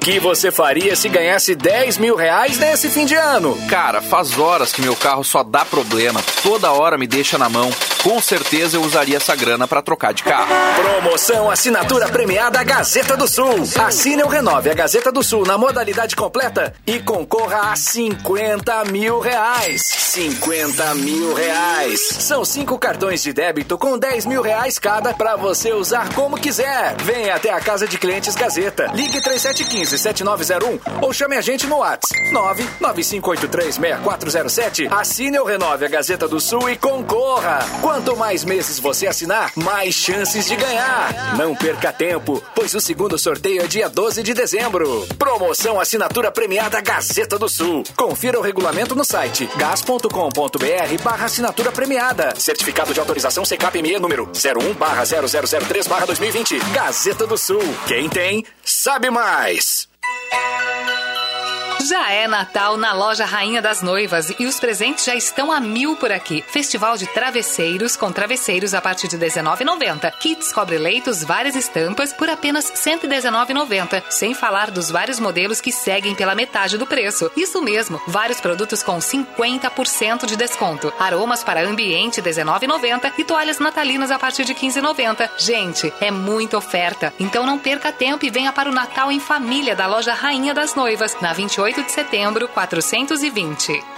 S22: Que você faria se ganhasse 10 mil reais nesse fim de ano?
S14: Cara, faz horas que meu carro só dá problema. Toda hora me deixa na mão. Com certeza eu usaria essa grana para trocar de carro.
S22: Promoção Assinatura Premiada Gazeta do Sul. Assine ou renove a Gazeta do Sul na modalidade completa e concorra a 50 mil reais. 50 mil reais. São cinco cartões de débito com 10 mil reais cada para você usar como quiser. Venha até a Casa de Clientes Gazeta. Ligue 3715-7901 ou chame a gente no WhatsApp 995836407. Assine ou renove a Gazeta do Sul e concorra. Quanto mais meses você assinar, mais chances de ganhar. Não perca tempo, pois o segundo sorteio é dia 12 de dezembro. Promoção Assinatura Premiada Gazeta do Sul. Confira o regulamento no site gas.com.br barra assinatura premiada. Certificado de autorização CKPME número 01 barra 0003 barra 2020. Gazeta do Sul. Quem tem, sabe mais. Thank you.
S23: Já é Natal na loja Rainha das Noivas e os presentes já estão a mil por aqui. Festival de travesseiros com travesseiros a partir de R$19,90. Kits cobre-leitos, várias estampas por apenas R$119,90. Sem falar dos vários modelos que seguem pela metade do preço. Isso mesmo, vários produtos com 50% de desconto. Aromas para ambiente R$19,90 e toalhas natalinas a partir de R$15,90. Gente, é muita oferta. Então não perca tempo e venha para o Natal em família da loja Rainha das Noivas, na 28 de setembro, 420.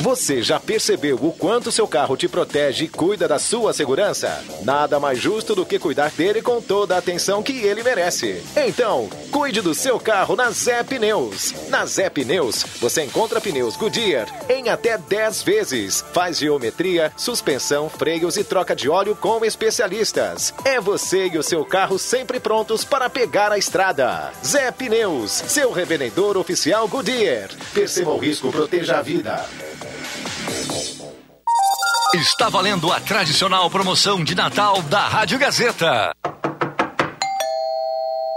S24: Você já percebeu o quanto seu carro te protege e cuida da sua segurança? Nada mais justo do que cuidar dele com toda a atenção que ele merece. Então, cuide do seu carro na Zé Pneus. Na Zé Pneus, você encontra pneus Goodyear em até 10 vezes. Faz geometria, suspensão, freios e troca de óleo com especialistas. É você e o seu carro sempre prontos para pegar a estrada. Zé Pneus, seu revendedor oficial Goodyear. Perceba o risco, proteja a vida.
S25: Está valendo a tradicional promoção de Natal da Rádio Gazeta.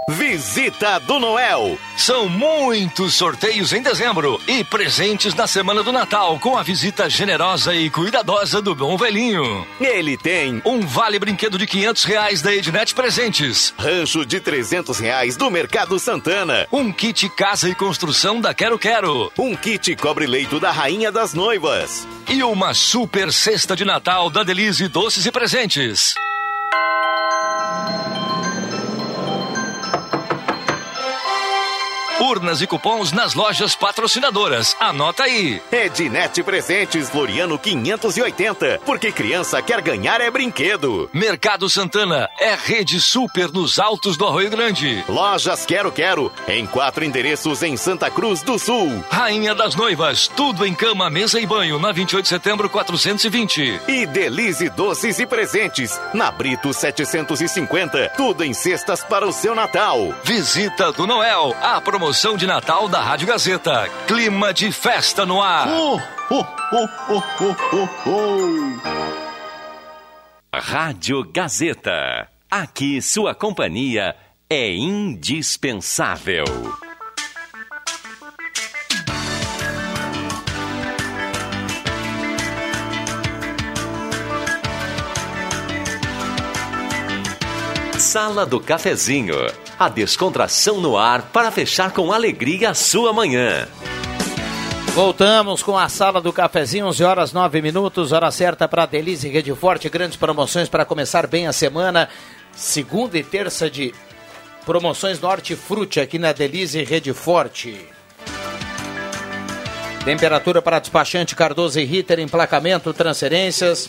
S26: Visita do Noel.
S25: São muitos sorteios em dezembro e presentes na semana do Natal com a visita generosa e cuidadosa do Bom Velhinho.
S26: Ele tem
S25: um vale brinquedo de 500 reais da Ednet Presentes,
S26: rancho de 300 reais do Mercado Santana,
S25: um kit casa e construção da Quero Quero,
S26: um kit cobre leito da Rainha das Noivas
S25: e uma super cesta de Natal da Delize Doces e Presentes. Urnas e cupons nas lojas patrocinadoras. Anota aí.
S26: Ednet Presentes Floriano 580. Porque criança quer ganhar é brinquedo.
S25: Mercado Santana é rede super nos altos do Arroio Grande.
S26: Lojas Quero Quero. Em quatro endereços em Santa Cruz do Sul.
S25: Rainha das Noivas. Tudo em cama, mesa e banho. Na 28 de setembro 420.
S26: E Delize Doces e Presentes. Na Brito 750. Tudo em cestas para o seu Natal.
S25: Visita do Noel. A promoção promoção de Natal da Rádio Gazeta. Clima de festa no ar.
S20: Oh, oh, oh, oh, oh, oh,
S15: oh. Rádio Gazeta. Aqui sua companhia é indispensável. Sala do Cafezinho. A descontração no ar para fechar com alegria a sua manhã.
S1: Voltamos com a sala do cafezinho, 11 horas 9 minutos, hora certa para Delize Rede Forte, grandes promoções para começar bem a semana. Segunda e terça de promoções Norte Frute aqui na Delize Rede Forte. Temperatura para despachante Cardoso e Ritter, emplacamento, transferências.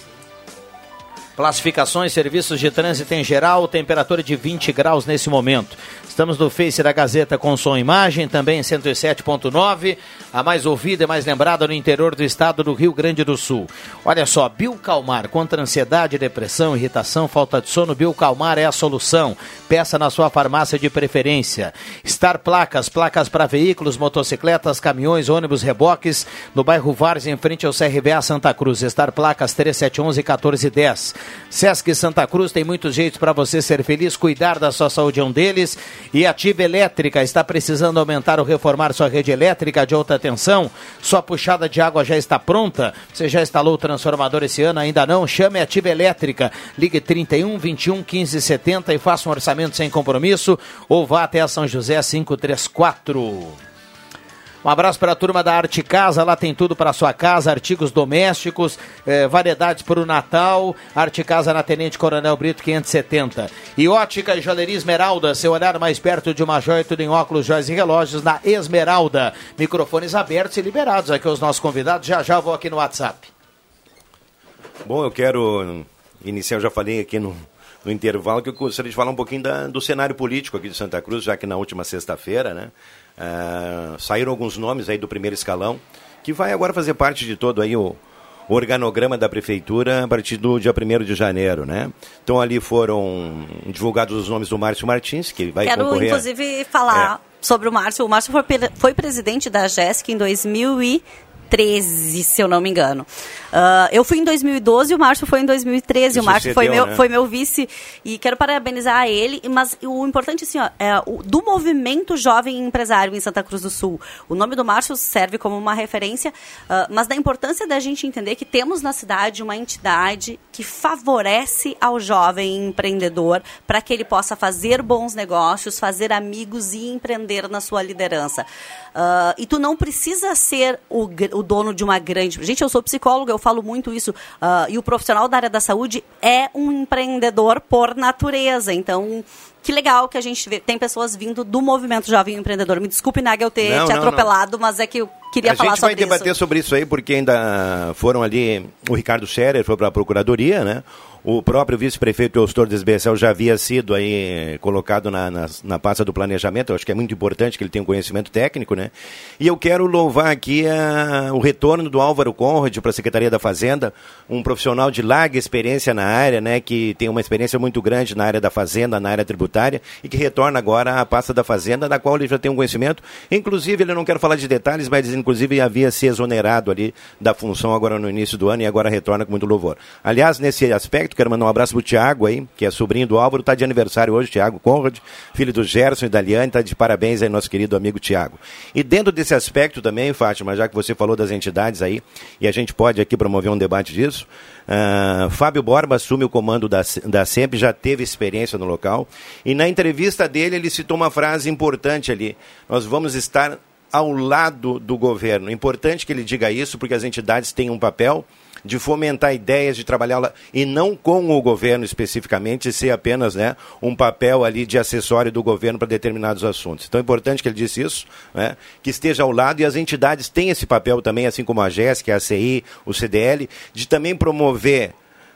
S1: Classificações, serviços de trânsito em geral, temperatura de 20 graus nesse momento. Estamos no Face da Gazeta com som e imagem, também em 107.9, a mais ouvida e mais lembrada no interior do estado do Rio Grande do Sul. Olha só, Biocalmar, contra ansiedade, depressão, irritação, falta de sono, Biocalmar é a solução. Peça na sua farmácia de preferência. Star Placas, placas para veículos, motocicletas, caminhões, ônibus, reboques, no bairro Vars, em frente ao CRBA Santa Cruz. Star Placas 3711 1410. Sesc Santa Cruz tem muitos jeitos para você ser feliz, cuidar da sua saúde é um deles. E Ativa Elétrica está precisando aumentar ou reformar sua rede elétrica de alta tensão? Sua puxada de água já está pronta? Você já instalou o transformador esse ano? Ainda não? Chame a Ativa Elétrica. Ligue 31 21 15 70 e faça um orçamento sem compromisso ou vá até a São José 534. Um abraço para a turma da Arte Casa, lá tem tudo para sua casa, artigos domésticos, eh, variedades para o Natal. Arte Casa na Tenente Coronel Brito 570. E ótica e joalheria Esmeralda, seu olhar mais perto de uma joia, tudo em óculos, joias e relógios na Esmeralda. Microfones abertos e liberados aqui os nossos convidados. Já já vou aqui no WhatsApp.
S5: Bom, eu quero iniciar, eu já falei aqui no, no intervalo que eu gostaria de falar um pouquinho da, do cenário político aqui de Santa Cruz, já que na última sexta-feira, né? Uh, saíram alguns nomes aí do primeiro escalão, que vai agora fazer parte de todo aí o, o organograma da prefeitura a partir do dia 1 de janeiro, né? Então ali foram divulgados os nomes do Márcio Martins, que vai
S3: Quero,
S5: concorrer...
S3: Quero, inclusive, falar é. sobre o Márcio. O Márcio foi, foi presidente da GESC em 2013, se eu não me engano. Uh, eu fui em 2012 e o Márcio foi em 2013. o Márcio foi, meu, né? foi meu vice e quero parabenizar ele. Mas o importante, assim, ó, é o, do movimento jovem empresário em Santa Cruz do Sul. O nome do Márcio serve como uma referência, uh, mas da importância da gente entender que temos na cidade uma entidade que favorece ao jovem empreendedor para que ele possa fazer bons negócios, fazer amigos e empreender na sua liderança. Uh, e tu não precisa ser o, o dono de uma grande. Gente, eu sou psicóloga, eu falo muito isso. Uh, e o profissional da área da saúde é um empreendedor por natureza. Então, que legal que a gente vê, tem pessoas vindo do movimento Jovem Empreendedor. Me desculpe, Naga, eu ter não, te não, atropelado, não. mas é que eu queria
S5: a
S3: falar sobre isso.
S5: A gente vai debater sobre isso aí, porque ainda foram ali, o Ricardo Scherer foi para a Procuradoria, né? O próprio vice-prefeito Eustor Desbecel já havia sido aí colocado na, na, na pasta do planejamento, eu acho que é muito importante que ele tenha um conhecimento técnico, né? E eu quero louvar aqui a, o retorno do Álvaro Conrad para a Secretaria da Fazenda, um profissional de larga experiência na área, né? Que tem uma experiência muito grande na área da Fazenda, na área tributária, e que retorna agora à pasta da Fazenda, da qual ele já tem um conhecimento. Inclusive, ele não quero falar de detalhes, mas inclusive havia se exonerado ali da função agora no início do ano e agora retorna com muito louvor. Aliás, nesse aspecto, Quero mandar um abraço pro Tiago aí, que é sobrinho do Álvaro, tá de aniversário hoje, Tiago Conrad, filho do Gerson e da Liane, tá de parabéns aí, nosso querido amigo Tiago. E dentro desse aspecto também, Fátima, já que você falou das entidades aí, e a gente pode aqui promover um debate disso, uh, Fábio Borba assume o comando da, da SEMP, já teve experiência no local, e na entrevista dele ele citou uma frase importante ali, nós vamos estar ao lado do governo. Importante que ele diga isso, porque as entidades têm um papel de fomentar ideias, de trabalhar lá, e não com o governo especificamente, ser apenas né, um papel ali de acessório do governo para determinados assuntos. Então é importante que ele disse isso, né, que esteja ao lado, e as entidades têm esse papel também, assim como a GESC, a ACI, o CDL, de também promover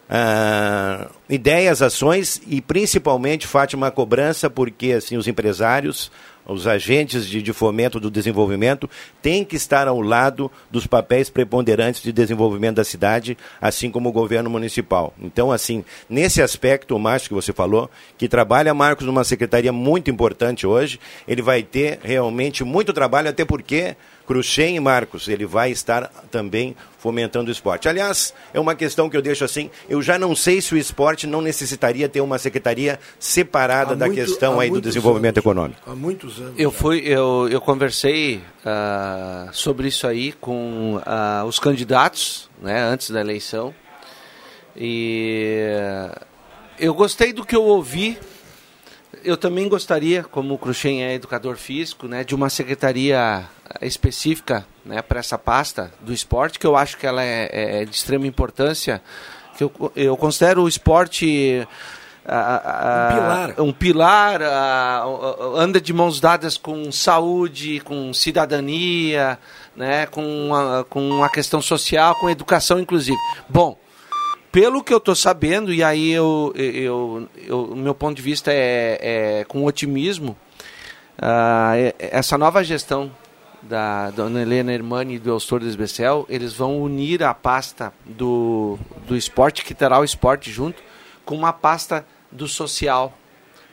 S5: Uh, ideias, ações e principalmente, Fátima, a cobrança, porque assim os empresários, os agentes de, de, fomento do desenvolvimento têm que estar ao lado dos papéis preponderantes de desenvolvimento da cidade, assim como o governo municipal. Então, assim, nesse aspecto, o Márcio que você falou, que trabalha, Marcos, numa secretaria muito importante hoje, ele vai ter realmente muito trabalho, até porque Cruxem e Marcos, ele vai estar também fomentando o esporte. Aliás, é uma questão que eu deixo assim, eu já não sei se o esporte não necessitaria ter uma secretaria separada há da muito, questão aí do desenvolvimento
S2: anos,
S5: econômico.
S2: Há muitos anos.
S27: Eu fui, eu, eu conversei uh, sobre isso aí com uh, os candidatos, né, antes da eleição, e eu gostei do que eu ouvi eu também gostaria, como o Cruxem é educador físico, né, de uma secretaria específica né, para essa pasta do esporte, que eu acho que ela é, é, é de extrema importância. Que eu, eu considero o esporte
S2: um pilar,
S27: um pilar anda de mãos dadas com saúde, com cidadania, né, com, a, com a questão social, com educação inclusive. Bom, pelo que eu estou sabendo, e aí eu, eu, eu, meu ponto de vista é, é com otimismo, uh, essa nova gestão da dona Helena Hermani e do Elstor Desbecel, eles vão unir a pasta do, do esporte, que terá o esporte junto, com uma pasta do social.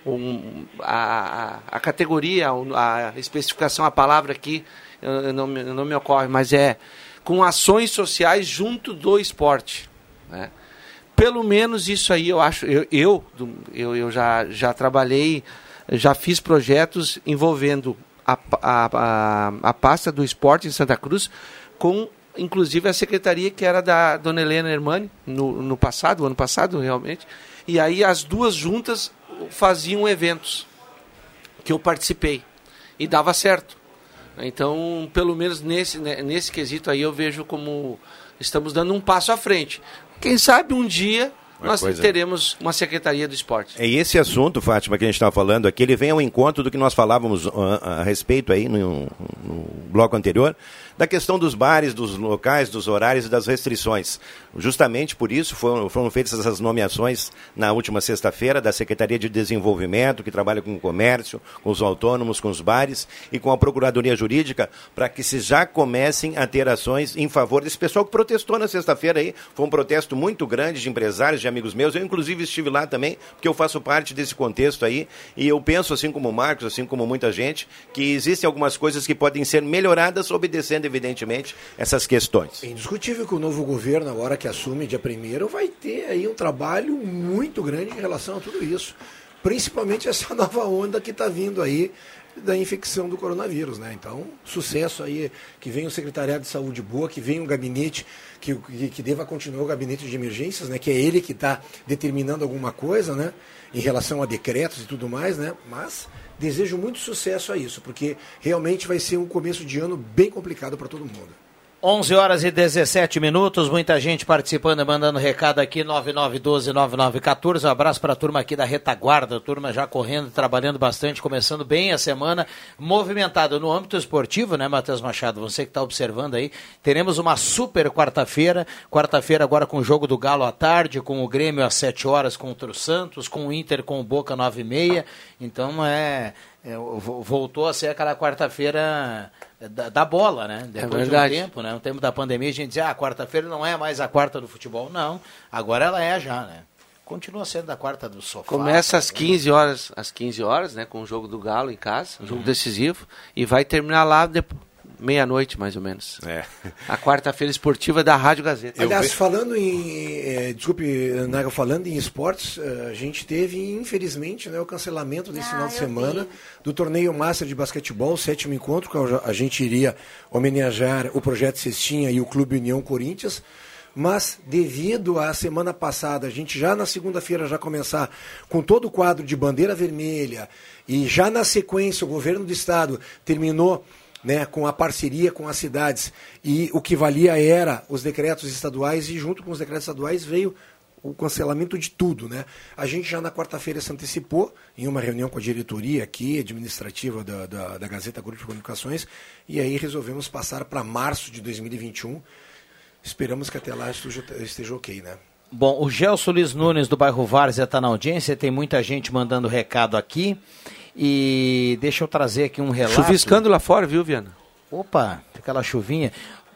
S27: Um, a, a, categoria, a especificação, a palavra aqui não, não me ocorre, mas é com ações sociais junto do esporte. Né? Pelo menos isso aí eu acho. Eu, eu, eu, eu já, já trabalhei, já fiz projetos envolvendo a, a, a, a pasta do esporte em Santa Cruz com inclusive a secretaria que era da dona Helena Hermani no, no passado, ano passado realmente, e aí as duas juntas faziam eventos que eu participei e dava certo. Então, pelo menos nesse, né, nesse quesito aí eu vejo como estamos dando um passo à frente. Quem sabe um dia nós coisa. teremos uma Secretaria do Esporte.
S5: É esse assunto, Fátima, que a gente estava falando aqui, ele vem ao encontro do que nós falávamos a, ah, a respeito aí no, no bloco anterior, da questão dos bares, dos locais, dos horários e das restrições. Justamente por isso foram, foram feitas essas nomeações na última sexta-feira da Secretaria de Desenvolvimento, que trabalha com o comércio, com os autônomos, com os bares e com a Procuradoria Jurídica, para que se já comecem a ter ações em favor desse pessoal que protestou na sexta-feira aí. Foi um protesto muito grande de empresários, de amigos meus. Eu, inclusive, estive lá também, porque eu faço parte desse contexto aí. E eu penso, assim como o Marcos, assim como muita gente, que existem algumas coisas que podem ser melhoradas obedecendo evidentemente, essas questões.
S2: É indiscutível que o novo governo, agora que assume dia 1 vai ter aí um trabalho muito grande em relação a tudo isso. Principalmente essa nova onda que está vindo aí da infecção do coronavírus, né? Então, sucesso aí, que venha o secretariado de saúde boa, que venha um gabinete que, que, que deva continuar o gabinete de emergências, né? Que é ele que está determinando alguma coisa, né? Em relação a decretos e tudo mais, né? Mas Desejo muito sucesso a isso, porque realmente vai ser um começo de ano bem complicado para todo mundo.
S1: 11 horas e 17 minutos, muita gente participando, mandando recado aqui, 9912-9914. Um abraço para a turma aqui da retaguarda, turma já correndo, trabalhando bastante, começando bem a semana, movimentada no âmbito esportivo, né, Matheus Machado? Você que está observando aí, teremos uma super quarta-feira, quarta-feira agora com o jogo do Galo à tarde, com o Grêmio às 7 horas contra o Santos, com o Inter com o Boca 9 e meia. Então é, é voltou a ser aquela quarta-feira da, da, bola, né?
S27: Depois é
S1: de um tempo, né? No tempo da pandemia, a gente dizia, ah, quarta-feira não é mais a quarta do futebol. Não, agora ela é já, né? Continua sendo a quarta do sofá.
S27: Começa às 15 horas, às 15 horas, né? Com o jogo do Galo em casa, um jogo uhum. decisivo, e vai terminar lá depois meia-noite, mais ou menos. É. A quarta-feira esportiva da Rádio Gazeta.
S2: Aliás, falando em. É, desculpe, Naga, falando em esportes, eh, a gente teve, infelizmente, né, o cancelamento desse ah, final de semana vi. do torneio Master de Basquetebol, sétimo encontro, que a gente iria homenagear o Projeto Cestinha e o Clube União Corinthians mas devido à semana passada, a gente já na segunda-feira já começar com todo o quadro de bandeira vermelha e já na sequência o governo do estado terminou né, com a parceria com as cidades. E o que valia era os decretos estaduais, e junto com os decretos estaduais veio o cancelamento de tudo. Né? A gente já na quarta-feira se antecipou em uma reunião com a diretoria aqui, administrativa da, da, da Gazeta Grupo de Comunicações, e aí resolvemos passar para março de 2021. Esperamos que até lá esteja, ok, né?
S1: Bom, o Gelson Luiz Nunes do bairro Várzea está na audiência, tem muita gente mandando recado aqui. E deixa eu trazer aqui um relato.
S27: Chuviscando lá fora, viu, Viana?
S1: Opa, aquela chuvinha.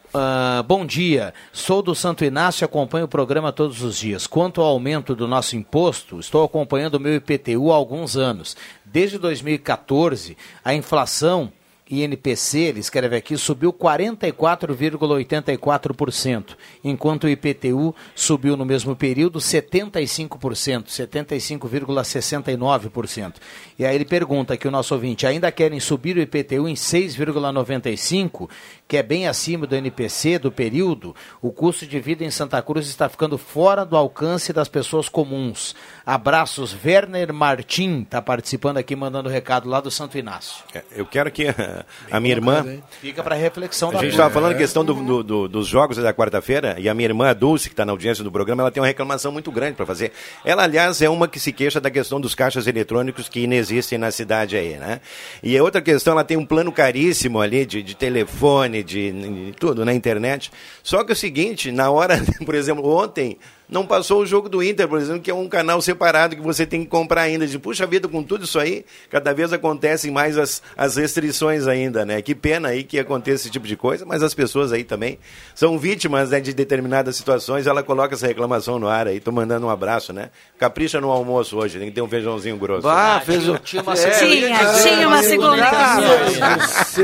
S1: Uh, bom dia, sou do Santo Inácio e acompanho o programa todos os dias. Quanto ao aumento do nosso imposto, estou acompanhando o meu IPTU há alguns anos. Desde 2014, a inflação INPC, ele escreve aqui, subiu 44,84%, enquanto o IPTU subiu no mesmo período 75%, 75,69%. E aí ele pergunta aqui o nosso ouvinte, ainda querem subir o IPTU em 6,95%, que é bem acima do NPC do período? O custo de vida em Santa Cruz está ficando fora do alcance das pessoas comuns. Abraços, Werner Martim está participando aqui, mandando recado lá do Santo Inácio.
S5: É, eu quero que a minha irmã.
S1: Fica para reflexão.
S5: A gente estava falando a questão do, do, do, dos jogos da quarta-feira e a minha irmã, a Dulce, que está na audiência do programa, ela tem uma reclamação muito grande para fazer. Ela, aliás, é uma que se queixa da questão dos caixas eletrônicos que inexistem na cidade aí, né? E a outra questão, ela tem um plano caríssimo ali de, de telefone, de, de tudo na internet. Só que é o seguinte, na hora, por exemplo, ontem não passou o jogo do Inter, por exemplo, que é um canal separado que você tem que comprar ainda. De, puxa vida, com tudo isso aí, cada vez acontecem mais as, as restrições ainda, né? Que pena aí que aconteça esse tipo de coisa, mas as pessoas aí também são vítimas né, de determinadas situações. Ela coloca essa reclamação no ar aí, tô mandando um abraço, né? Capricha no almoço hoje, tem que ter um feijãozinho grosso.
S27: Ah, fez o...
S1: Tinha uma
S27: É,
S3: Tinha, tinha uma segunda.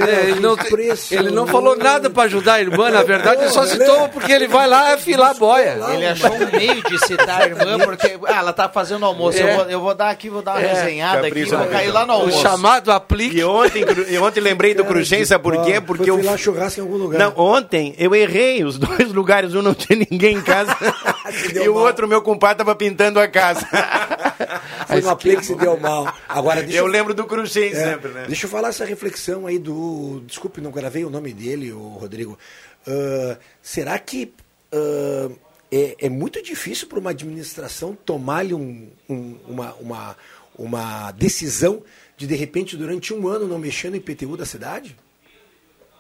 S27: É, ele, não, ele não falou nada pra ajudar a irmã, na verdade, ele só citou porque ele vai lá afilar a boia.
S1: Ele achou um meio de citar a irmã, porque ah, ela tá fazendo almoço.
S27: É.
S1: Eu, vou, eu vou dar aqui, vou dar uma
S27: É,
S1: resenhada aqui,
S5: Capricha
S1: vou
S5: no
S1: cair lá no
S27: O
S1: almoço.
S27: chamado aplique.
S5: E ontem, e ontem lembrei do Cruxem, sabe por quê? Porque eu.
S2: Lá churrasco em algum lugar.
S5: Não, ontem eu errei os dois lugares, um não tinha ninguém em casa e o outro, meu compadre, tava pintando a casa.
S2: Foi uma play que se deu mal. Agora, deixa
S5: Eu lembro do Cruxem
S2: É,
S5: sempre, né?
S2: Deixa eu falar essa reflexão aí do. Desculpe, não gravei o nome dele, o Rodrigo. Ah, será que ah, é, é muito difícil para uma administração tomar-lhe um- um- uma, uma, uma decisão de, de repente, durante um ano não mexer no IPTU da cidade?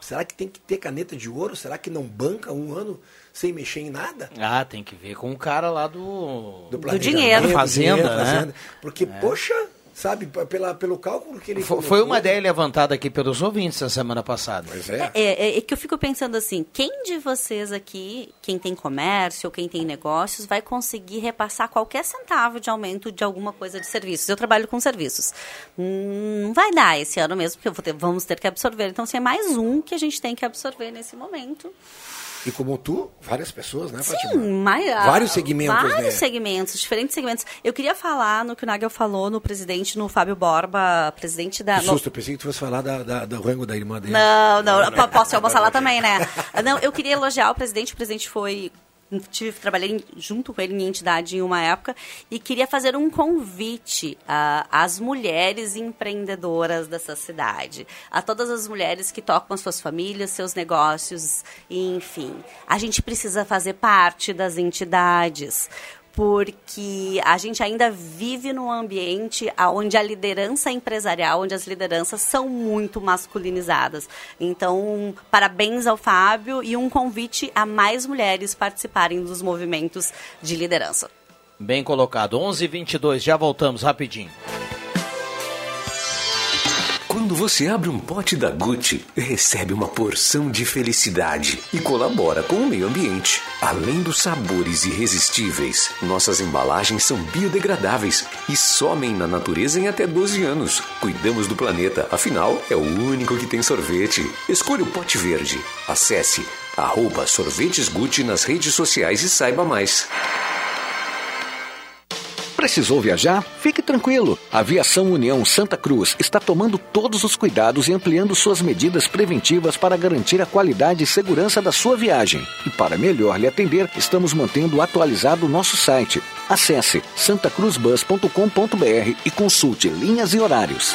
S2: Será que tem que ter caneta de ouro? Será que não banca um ano sem mexer em nada?
S1: Ah, tem que ver com o cara lá do...
S2: Do,
S3: dinheiro.
S1: Da fazenda,
S2: dinheiro,
S1: né?
S2: fazenda. Porque, poxa, sabe, pela, pelo cálculo que ele
S1: Foi,
S2: colocou-
S1: foi uma ideia levantada aqui pelos ouvintes na semana passada.
S2: Pois é.
S3: É, é- é que eu fico pensando assim, quem de vocês aqui, quem tem comércio ou quem tem negócios, vai conseguir repassar qualquer centavo de aumento de alguma coisa de serviços? Eu trabalho com serviços. Hum, Não vai dar esse ano mesmo, porque eu vou ter- vamos ter que absorver. Então, assim, é mais um que a gente tem que absorver nesse momento.
S2: E como tu, várias pessoas, né,
S3: Sim, mas, ah,
S2: Vários segmentos,
S3: Vários
S2: né?
S3: segmentos, diferentes segmentos. Eu queria falar no que o Nagel falou no presidente, no Fábio Borba, presidente da...
S2: Que
S3: no-
S2: susto, eu pensei que tu fosse falar da, da- do rango da irmã dele.
S3: Não, não, po- posso almoçar lá também, né? Não, eu queria elogiar o presidente. O presidente foi. Tive, trabalhei junto com ele em entidade em uma época e queria fazer um convite a- às mulheres empreendedoras dessa cidade, a todas as mulheres que tocam as suas famílias, seus negócios, enfim. A gente precisa fazer parte das entidades porque a gente ainda vive num ambiente onde a liderança empresarial, onde as lideranças são muito masculinizadas. Então, parabéns ao Fábio e um convite a mais mulheres participarem dos movimentos de liderança.
S1: Bem colocado. 11 h 22 já voltamos rapidinho.
S9: Quando você abre um pote da Gucci, recebe uma porção de felicidade e colabora com o meio ambiente. Além dos sabores irresistíveis, nossas embalagens são biodegradáveis e somem na natureza em até 12 anos. Cuidamos do planeta, afinal, é o único que tem sorvete. Escolha o pote verde. Acesse arroba sorvetes Gucci nas redes sociais e saiba mais.
S20: Precisou viajar? Fique tranquilo. A Aviação União Santa Cruz está tomando todos os cuidados e ampliando suas medidas preventivas para garantir a qualidade e segurança da sua viagem. E para melhor lhe atender, estamos mantendo atualizado o nosso site. Acesse santacruzbus.com.br e consulte linhas e horários.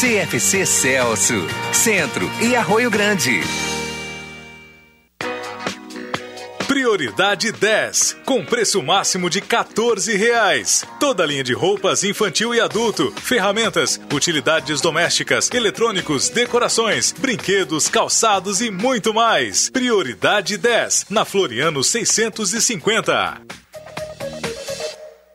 S22: CFC Celso, Centro e Arroio Grande.
S28: Prioridade 10, com preço máximo de 14 reais. Toda linha de roupas infantil e adulto, ferramentas, utilidades domésticas, eletrônicos, decorações, brinquedos, calçados e muito mais. Prioridade 10, na Floriano 650.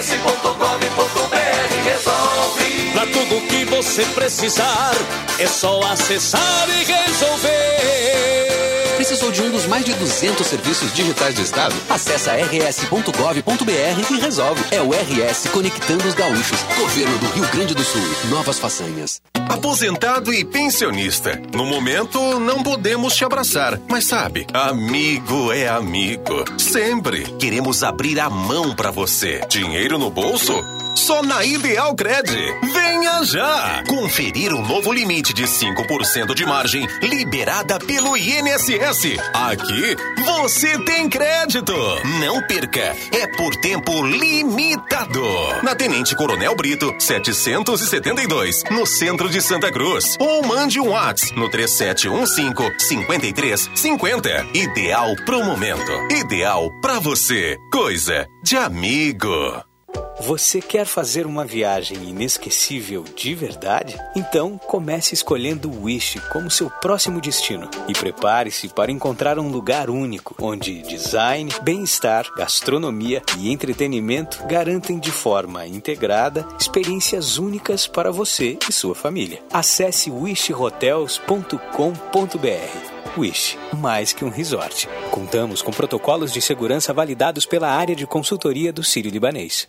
S25: rs.gov.br resolve. Pra tudo que você precisar, é só acessar e resolver.
S29: Precisou de um dos mais de 200 serviços digitais do Estado? Acesse rs.gov.br e resolve. É o RS Conectando os Gaúchos. Governo do Rio Grande do Sul. Novas façanhas.
S18: Aposentado e pensionista. No momento, não podemos te abraçar. Mas sabe, amigo é amigo. Sempre queremos abrir a mão pra você. Dinheiro no bolso? Só na Ideal Cred. Venha já! Conferir o novo limite de 5% de margem liberada pelo INSS. Aqui você tem crédito. Não perca. É por tempo limitado. Na Tenente Coronel Brito, 772, no centro de Santa Cruz. Ou mande um WhatsApp no 3715-5350. Ideal pro momento. Ideal pra você. Coisa de amigo.
S30: Você quer fazer uma viagem inesquecível de verdade? Então comece escolhendo o Wish como seu próximo destino e prepare-se para encontrar um lugar único onde design, bem-estar, gastronomia e entretenimento garantem de forma integrada experiências únicas para você e sua família. Acesse wishhotels.com.br. Wish, mais que um resort. Contamos com protocolos de segurança validados pela área de consultoria do Sírio Libanês.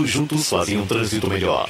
S26: Juntos fazem um trânsito melhor.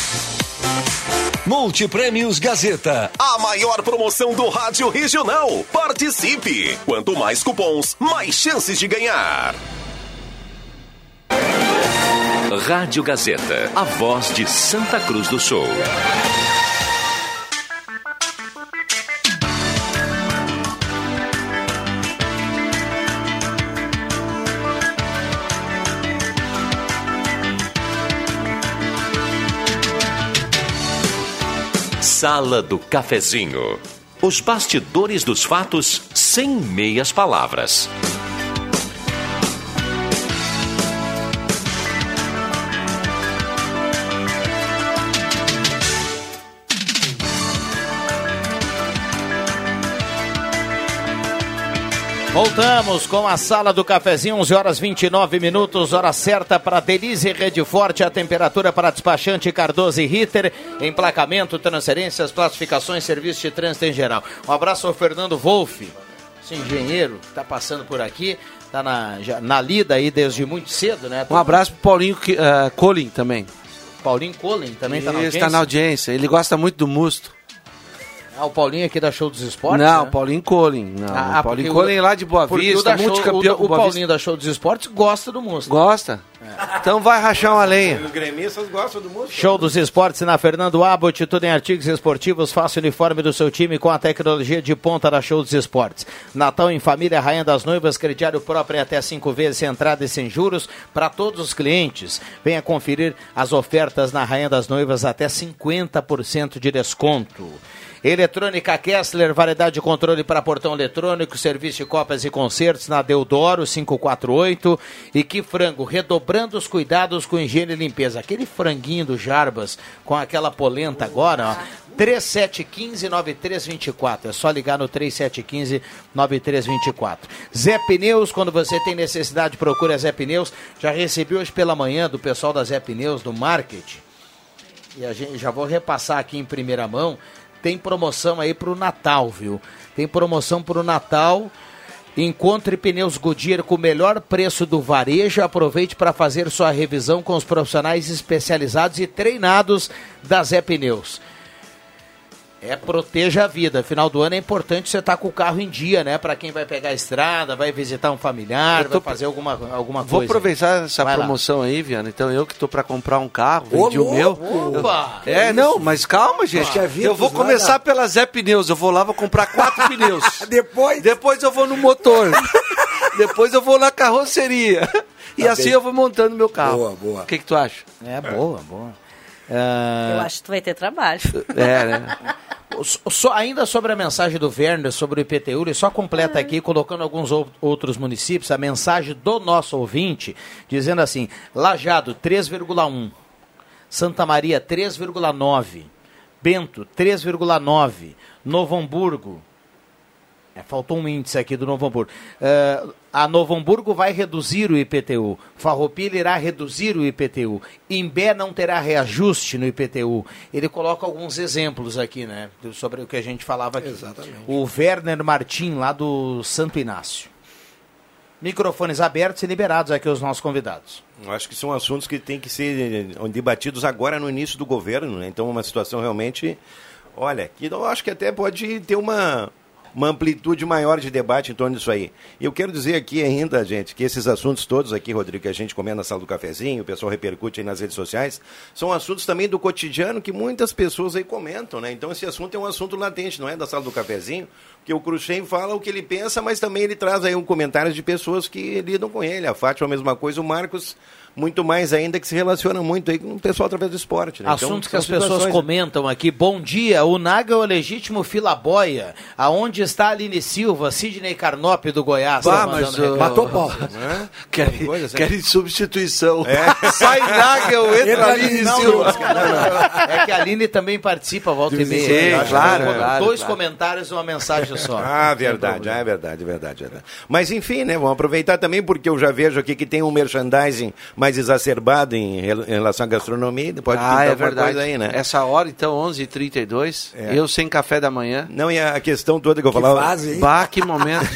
S25: Multiprêmios Gazeta.
S18: A maior promoção do rádio regional. Participe! Quanto mais cupons, mais chances de ganhar.
S15: Rádio Gazeta, a voz de Santa Cruz do Sul. Sala do Cafezinho. Os bastidores dos fatos sem meias palavras.
S1: Voltamos com a sala do cafezinho, 11 horas 29 minutos, hora certa para Delize Rede Forte, a temperatura para despachante Cardoso e Ritter, emplacamento, transferências, classificações, serviço de trânsito em geral. Um abraço ao Fernando Wolff, esse engenheiro que está passando por aqui, está na, já- na lida aí desde muito cedo, né?
S27: Um abraço pro Paulinho uh, Colin também.
S1: Paulinho Colin também está na
S27: Ele
S1: audiência.
S27: está na audiência. Ele gosta muito do Musto.
S1: Ah, o Paulinho aqui da Show dos Esportes?
S27: não,
S1: né?
S27: Paulinho Colin. Não,
S1: Ah,
S27: o Paulinho Colin
S1: o-
S27: lá de Boa
S1: o
S27: Vista, multicampeão
S1: O, o
S27: Boa
S1: Paulinho da Show dos Esportes gosta do Musto.
S27: Gosta? Então vai rachar uma lenha.
S2: Os gremistas gostam do músico.
S1: Show dos Esportes na Fernando Abbott, tudo em artigos esportivos, faça o uniforme do seu time com a tecnologia de ponta da Show dos Esportes. Natal em família, Rainha das Noivas, crediário próprio em até cinco vezes, sem entrada e sem juros para todos os clientes. Venha conferir as ofertas na Rainha das Noivas até 50% de desconto. Eletrônica Kessler, variedade de controle para portão eletrônico, serviço de cópias e concertos na Deodoro 548. E que frango, redobrando redobrando os cuidados com higiene e limpeza. Aquele franguinho do Jarbas com aquela polenta agora, ó. 3715-9324. É só ligar no 3715-9324. Zé Pneus, quando você tem necessidade, procura Zé Pneus. Já recebi hoje pela manhã do pessoal da Zé Pneus, do marketing. E a gente já vou repassar aqui em primeira mão. Tem promoção aí pro Natal, viu? Tem promoção pro Natal. Encontre pneus Goodyear com o melhor preço do varejo. Aproveite para fazer sua revisão com os profissionais especializados e treinados da Zé Pneus. É proteja a vida. Final do ano é importante você estar com o carro em dia, né? Para quem vai pegar a estrada, vai visitar um familiar,
S27: tô-
S1: vai fazer alguma, alguma
S27: Vou
S1: coisa.
S27: aproveitar essa
S1: Vai lá.
S27: promoção aí, Viana. Então eu que tô para comprar um carro,
S1: Ô,
S27: vendi o meu.
S1: Opa!
S27: Eu- É, não, mas calma, gente. Eu vou começar
S2: nada.
S27: pela Zé Pneus. Eu vou lá, vou comprar quatro pneus.
S2: Depois?
S27: Depois eu vou no motor. Depois eu vou na carroceria. E
S2: Tá
S27: assim
S2: bem.
S27: eu vou montando meu carro.
S2: Boa, boa.
S27: O que, que tu acha?
S1: É, boa, boa.
S3: Eu
S1: Ah,
S3: acho que tu vai ter trabalho.
S27: É, né?
S1: Só, ainda sobre a mensagem do Werner sobre o IPTU, ele só completa aqui, colocando alguns ou- outros municípios, a mensagem do nosso ouvinte, dizendo assim: Lajado 3,1, Santa Maria 3,9, Bento 3,9, Novo Hamburgo. É, faltou um índice aqui do Novo Hamburgo. Eh, a Novo Hamburgo vai reduzir o IPTU. Farroupilha irá reduzir o IPTU. Imbé não terá reajuste no IPTU. Ele coloca alguns exemplos aqui, né? Sobre o que a gente falava aqui.
S2: Exatamente.
S1: O Werner Martim, lá do Santo Inácio. Microfones abertos e liberados aqui aos nossos convidados.
S5: Eu acho que são assuntos que têm que ser eh, debatidos agora no início do governo, né? Então, uma situação realmente, olha, que eu acho que até pode ter uma, uma amplitude maior de debate em torno disso aí. E eu quero dizer aqui ainda, gente, que esses assuntos todos aqui, Rodrigo, que a gente comenta na sala do cafezinho, o pessoal repercute aí nas redes sociais, são assuntos também do cotidiano que muitas pessoas aí comentam, né? Então, esse assunto é um assunto latente, não é da sala do cafezinho, porque o Cruxem fala o que ele pensa, mas também ele traz aí um comentário de pessoas que lidam com ele. A Fátima a mesma coisa, o Marcos muito mais ainda que se relaciona muito aí com o pessoal através do esporte. Né? Então,
S1: Assuntos que
S5: são
S1: as pessoas
S5: situações-
S1: comentam aqui. Bom dia, o Naga é o legítimo filaboia. Aonde está a Aline Silva, Sidney Carnop do Goiás?
S27: Bah,
S1: tá
S27: mas, uh. Matou pau.
S5: Né?
S27: Querem,
S5: Coisa assim.
S27: querem substituição.
S5: É.
S27: Sai Nagel, entra
S1: Entra
S27: ali em
S1: não,
S27: Silva.
S1: não, não. É que a Aline também participa, volta e meia.
S27: Sim,
S1: que
S27: claro, claro,
S1: Dois
S27: claro.
S1: comentários e uma mensagem só.
S5: Ah, verdade, ah, é verdade, é verdade, é verdade. Mas enfim, né, vamos aproveitar também porque eu já vejo aqui que tem um merchandising mais exacerbado em, rel- em relação à gastronomia, pode
S27: Ah,
S5: pintar
S27: é
S5: alguma
S27: verdade.
S5: coisa aí, né?
S27: Essa hora, então, 11h32,
S5: É.
S27: eu sem café da manhã.
S5: Não, e a questão toda que eu falava...
S27: Bah, que momento.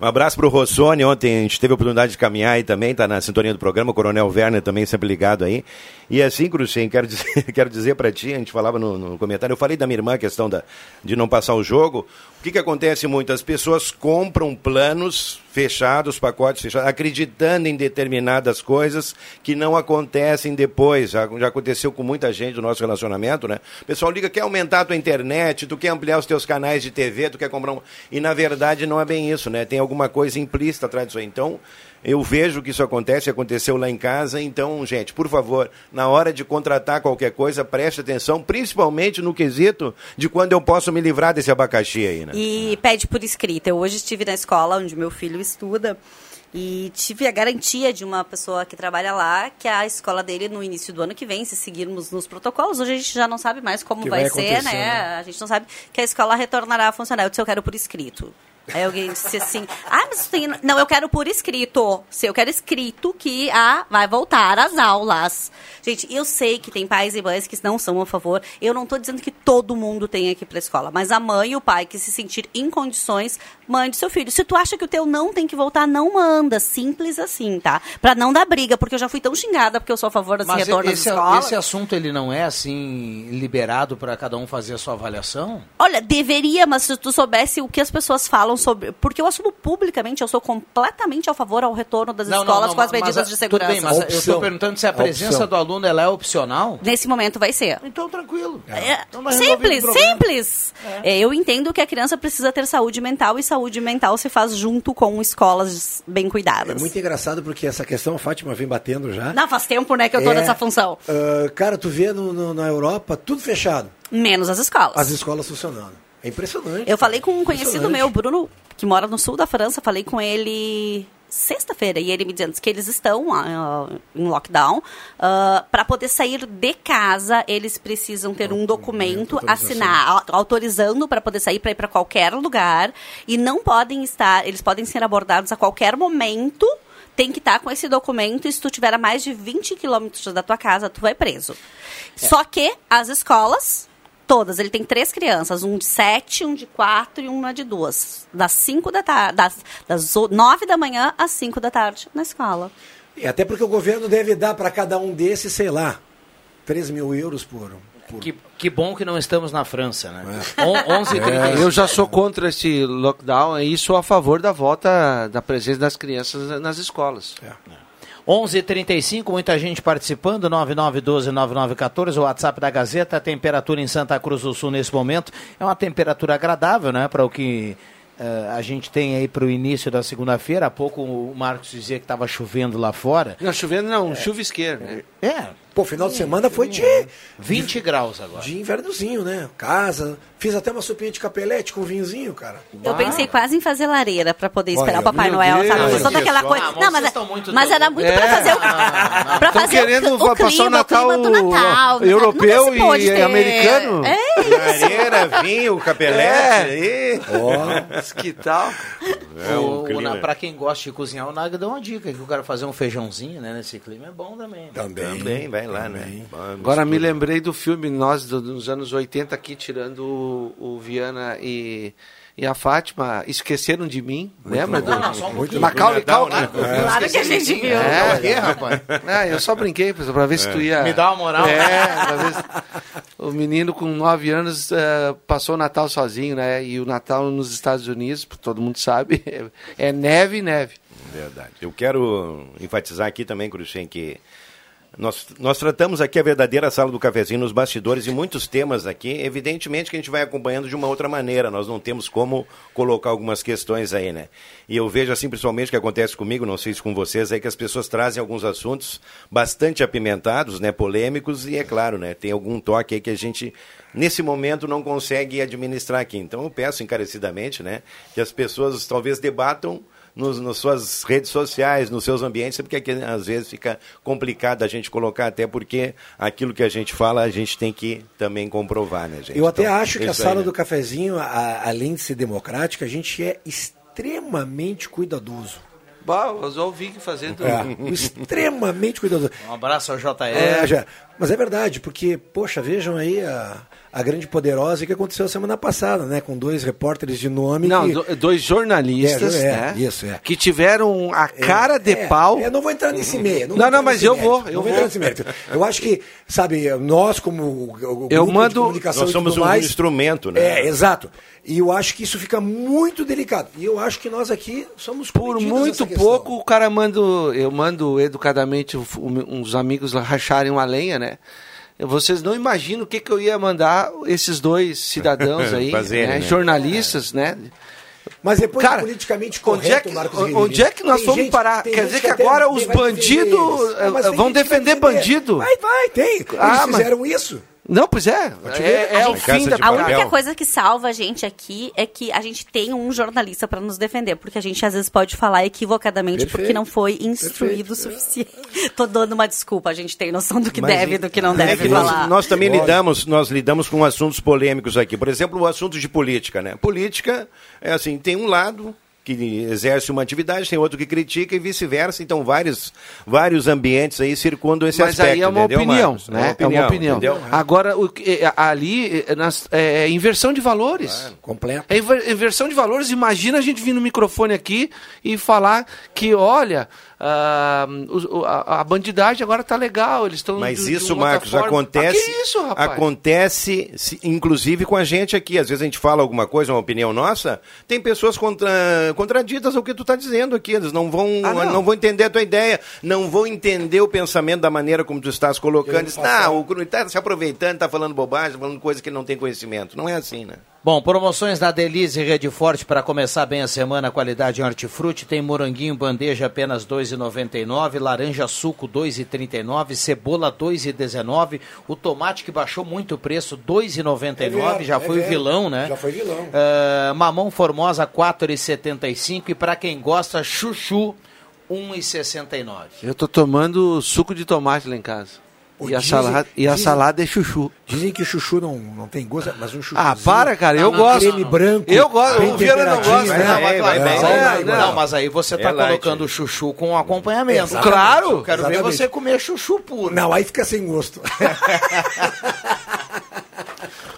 S5: Um abraço pro Rossoni, ontem a gente teve a oportunidade de caminhar aí também, tá na sintonia do programa, o Coronel Werner também sempre ligado aí. E assim, Cruxem, quero dizer, quero dizer para ti, a gente falava no, no comentário, eu falei da minha irmã a questão da, de não passar o jogo. O que, que acontece muito? As pessoas compram planos fechados, pacotes fechados, acreditando em determinadas coisas que não acontecem depois. Já, já aconteceu com muita gente do nosso relacionamento, né? O pessoal liga, quer aumentar a tua internet, tu quer ampliar os teus canais de TV, tu quer comprar um... E na verdade não é bem isso, né? Tem alguma coisa implícita atrás disso aí. Então, eu vejo que isso acontece, aconteceu lá em casa. Então, gente, por favor, na hora de contratar qualquer coisa, preste atenção, principalmente no quesito de quando eu posso me livrar desse abacaxi aí, né?
S3: E pede por escrita. Eu hoje estive na escola onde meu filho estuda e tive a garantia de uma pessoa que trabalha lá que a escola dele no início do ano que vem, se seguirmos nos protocolos, hoje a gente já não sabe mais como
S2: Que
S3: vai,
S2: vai
S3: ser, né?
S2: né?
S3: A gente não sabe que a escola retornará a funcionar. Eu disse, eu quero por escrito. Aí alguém disse assim, ah, mas tem... Não, eu quero por escrito. Se eu quero escrito que ah, vai voltar às aulas. Gente, eu sei que tem pais e mães que não são a favor. Eu não estou dizendo que todo mundo tem que ir para escola. Mas a mãe e o pai que se sentir em condições, mande seu filho. Se tu acha que o teu não tem que voltar, não manda. Simples assim, tá? Pra não dar briga, porque eu já fui tão xingada porque eu sou a favor desse
S1: Mas
S3: retorno
S1: esse, esse assunto ele não é assim liberado para cada um fazer a sua avaliação?
S3: Olha, deveria, mas se tu soubesse o que as pessoas falam sobre. Porque eu assumo publicamente, eu sou completamente a favor ao retorno das escolas com as medidas
S1: mas,
S3: de
S1: Tudo
S3: segurança.
S1: bem, mas eu estou perguntando se a presença
S2: Opção.
S1: do aluno ela é opcional.
S3: Nesse momento vai ser.
S1: Então, tranquilo.
S3: É,
S1: Então, nós resolvemos
S3: simples, simples. É, eu entendo que a criança precisa ter saúde mental e saúde mental se faz junto com escolas bem
S2: É
S3: cuidadas.
S2: muito engraçado porque essa questão a Fátima vem batendo já.
S3: Não, faz tempo, né, que eu tô
S2: É,
S3: nessa função.
S2: ah, cara, tu vê no- no- na Europa tudo fechado.
S3: Menos as escolas.
S2: As escolas funcionando. É impressionante.
S3: Eu falei com um conhecido meu, Bruno, que mora no sul da França, falei com ele sexta-feira e ele me dizendo que eles estão uh, em lockdown. Uh, para poder sair de casa, eles precisam ter um documento, assinar, autorizando para poder sair para ir para qualquer lugar e não podem estar, eles podem ser abordados a qualquer momento tem que estar com esse documento e se tu tiver a mais de 20 quilômetros da tua casa, tu vai preso. É. Só que as escolas, todas, ele tem três crianças, um de sete, um de quatro e uma de duas. Das cinco da tarde, das, das nove da manhã às cinco da tarde na escola.
S2: E até porque o governo deve dar para cada um desses, sei lá, 3 mil euros por,
S1: que, que bom que não estamos na França, né?
S27: É. 11 é. Eu já sou contra esse lockdown e sou a favor da volta da presença das crianças nas escolas. É.
S1: 11:35 muita gente participando, 9912-9914, o WhatsApp da Gazeta, a temperatura em Santa Cruz do Sul nesse momento é uma temperatura agradável, né, para o que uh, a gente tem aí para o início da segunda-feira. Há pouco o Marcos dizia que estava chovendo lá fora.
S27: Não, chovendo não, é. chuvisqueiro. Né?
S2: É, Pô, final de semana foi de.
S1: 20 graus agora.
S2: De invernozinho, né? Casa. Fiz até uma sopinha de capelete com vinhozinho, cara.
S3: Eu pensei quase em fazer lareira pra poder esperar Olha, o Papai Noel, Deus, sabe? Toda aquela coisa. Ah, não, mas, é- mas era muito é, pra fazer o. Não,
S27: pra fazer querendo o, o clima, passar o Natal, o Natal europeu e ter... americano?
S5: É isso. Lareira, vinho, capelete. É.
S27: Oh, que tal?
S1: É, o, o, pra quem gosta de cozinhar, o Naga dá uma dica: que o cara fazer um feijãozinho né, nesse clima é bom também.
S5: Também. Também, vai lá, né?
S27: Agora me lembrei do filme Nós dos anos 80 aqui, tirando o, o Viana e e a Fátima esqueceram de mim, muito lembra? Bom. Do... Não,
S3: só
S27: um muito Macaulay
S3: Culkin. Né? É. Claro que a gente viu.
S27: É, é rapaz. É, eu só brinquei para ver se tu ia...
S1: Me dá uma moral.
S27: É, pra ver se... O menino com 9 anos uh, passou o Natal sozinho, né? E o Natal nos Estados Unidos, todo mundo sabe, é neve e neve.
S5: Verdade. Eu quero enfatizar aqui também, Cruxem, que nós, nós tratamos aqui a verdadeira sala do cafezinho nos bastidores e muitos temas aqui. Evidentemente que a gente vai acompanhando de uma outra maneira. Nós não temos como colocar algumas questões aí, né? E eu vejo assim, principalmente, que acontece comigo, não sei se com vocês, é que as pessoas trazem alguns assuntos bastante apimentados, né? Polêmicos e, é claro, né? Tem algum toque aí que a gente, nesse momento, não consegue administrar aqui. Então eu peço encarecidamente, né? Que as pessoas talvez debatam nos, nas suas redes sociais, nos seus ambientes, porque aqui às vezes fica complicado a gente colocar, até porque aquilo que a gente fala a gente tem que também comprovar, né, gente?
S2: Eu até então, acho que a sala aí, né? do cafezinho, a, além de ser democrática, a gente é extremamente cuidadoso.
S27: Bah, eu ouvi fazendo.
S2: É, extremamente cuidadoso.
S1: Um abraço ao JR.
S2: É, já, mas é verdade, porque, poxa, vejam aí a a Grande Poderosa que aconteceu semana passada, né? Com dois repórteres de nome.
S27: Não,
S2: que...
S27: dois jornalistas, é, é, né?
S2: Isso, é.
S27: Que tiveram a é, cara de
S2: é,
S27: pau.
S2: Eu não vou entrar nesse meio.
S27: Não, não, não mas eu vou. Eu vou.
S2: Nesse mérito. Eu acho que, sabe, nós como o
S27: eu mando,
S5: comunicação nós somos um mais, instrumento, né?
S2: É, exato. E eu acho que isso fica muito delicado. E eu acho que nós aqui somos
S27: por muito pouco o cara manda, eu mando educadamente uns amigos racharem uma lenha, né? Vocês não imaginam o que, que eu ia mandar esses dois cidadãos aí, Fazer, né? né? jornalistas, né?
S2: Mas depois Cara, politicamente correto,
S27: onde é que, Marcos Onde é que nós vamos parar? Quer dizer que, que agora os bandidos eh, vão defender, defender bandido?
S2: Vai, vai, tem. Eles ah, fizeram mas... isso.
S27: Não, pois é. É, é o fim da
S3: A única coisa que salva a gente aqui é que a gente tem um jornalista para nos defender, porque a gente às vezes pode falar equivocadamente Perfeito. porque não foi instruído o suficiente. Tô dando uma desculpa, a gente tem noção do que Mas, deve e do que não deve
S5: nós,
S3: falar.
S5: Nós também lidamos, nós lidamos com assuntos polêmicos aqui. Por exemplo, o assunto de política, né? Política é assim, tem um lado que exerce uma atividade, tem outro que critica e vice-versa. Então, vários, vários ambientes aí circundam esse
S27: Mas
S5: aspecto. Mas
S27: aí é uma opinião, né? É uma opinião. É uma opinião. Entendeu? Agora, o, é, ali é, é, é, inversão de valores. Claro,
S2: completo.
S27: É inversão de valores. Imagina a gente vir no microfone aqui e falar que, olha, Uh, a, a, bandidagem agora está legal, eles estão.
S5: Mas de, isso, de Marcos, forma. acontece. Ah,
S27: que isso, rapaz?
S5: Acontece, inclusive com a gente aqui. Às vezes a gente fala alguma coisa, uma opinião nossa, tem pessoas contra, contraditas ao que tu está dizendo aqui. Eles não vão, ah, não. não. vão entender a tua ideia, não vão entender o pensamento da maneira como tu estás colocando. Diz, não, o está se aproveitando, está falando bobagem, falando coisa que ele não tem conhecimento. Não é assim, né?
S1: Bom, promoções da Delize Rede Forte para começar bem a semana, qualidade em hortifruti, tem moranguinho bandeja apenas R$ 2,99, laranja suco R$ 2,39, cebola R$ 2,19, o tomate que baixou muito o preço R$ 2,99, é já é foi o vilão, né?
S2: Já foi vilão.
S1: Uh, mamão formosa R$ 4,75 e para quem gosta, chuchu 1,69.
S27: Eu tô tomando suco de tomate lá em casa. E a,
S2: dizem-
S27: salada, e a
S2: dizem-
S27: salada é chuchu.
S2: Dizem que chuchu não, não tem gosto, mas um chuchu.
S27: Ah, para, cara, eu gosto.
S2: Creme branco.
S27: Eu gosto,
S2: bem
S27: o Viana não
S2: temperadinho,
S27: gosta,
S2: né?
S27: não,
S2: É,
S27: vai,
S2: é,
S27: vai,
S2: é,
S27: vai.
S1: Não, mas aí você tá
S2: É light.
S1: colocando o chuchu com acompanhamento.
S2: Exatamente.
S27: Claro.
S1: Eu quero ver
S2: Exatamente.
S1: você comer chuchu puro.
S2: Não, aí fica sem gosto.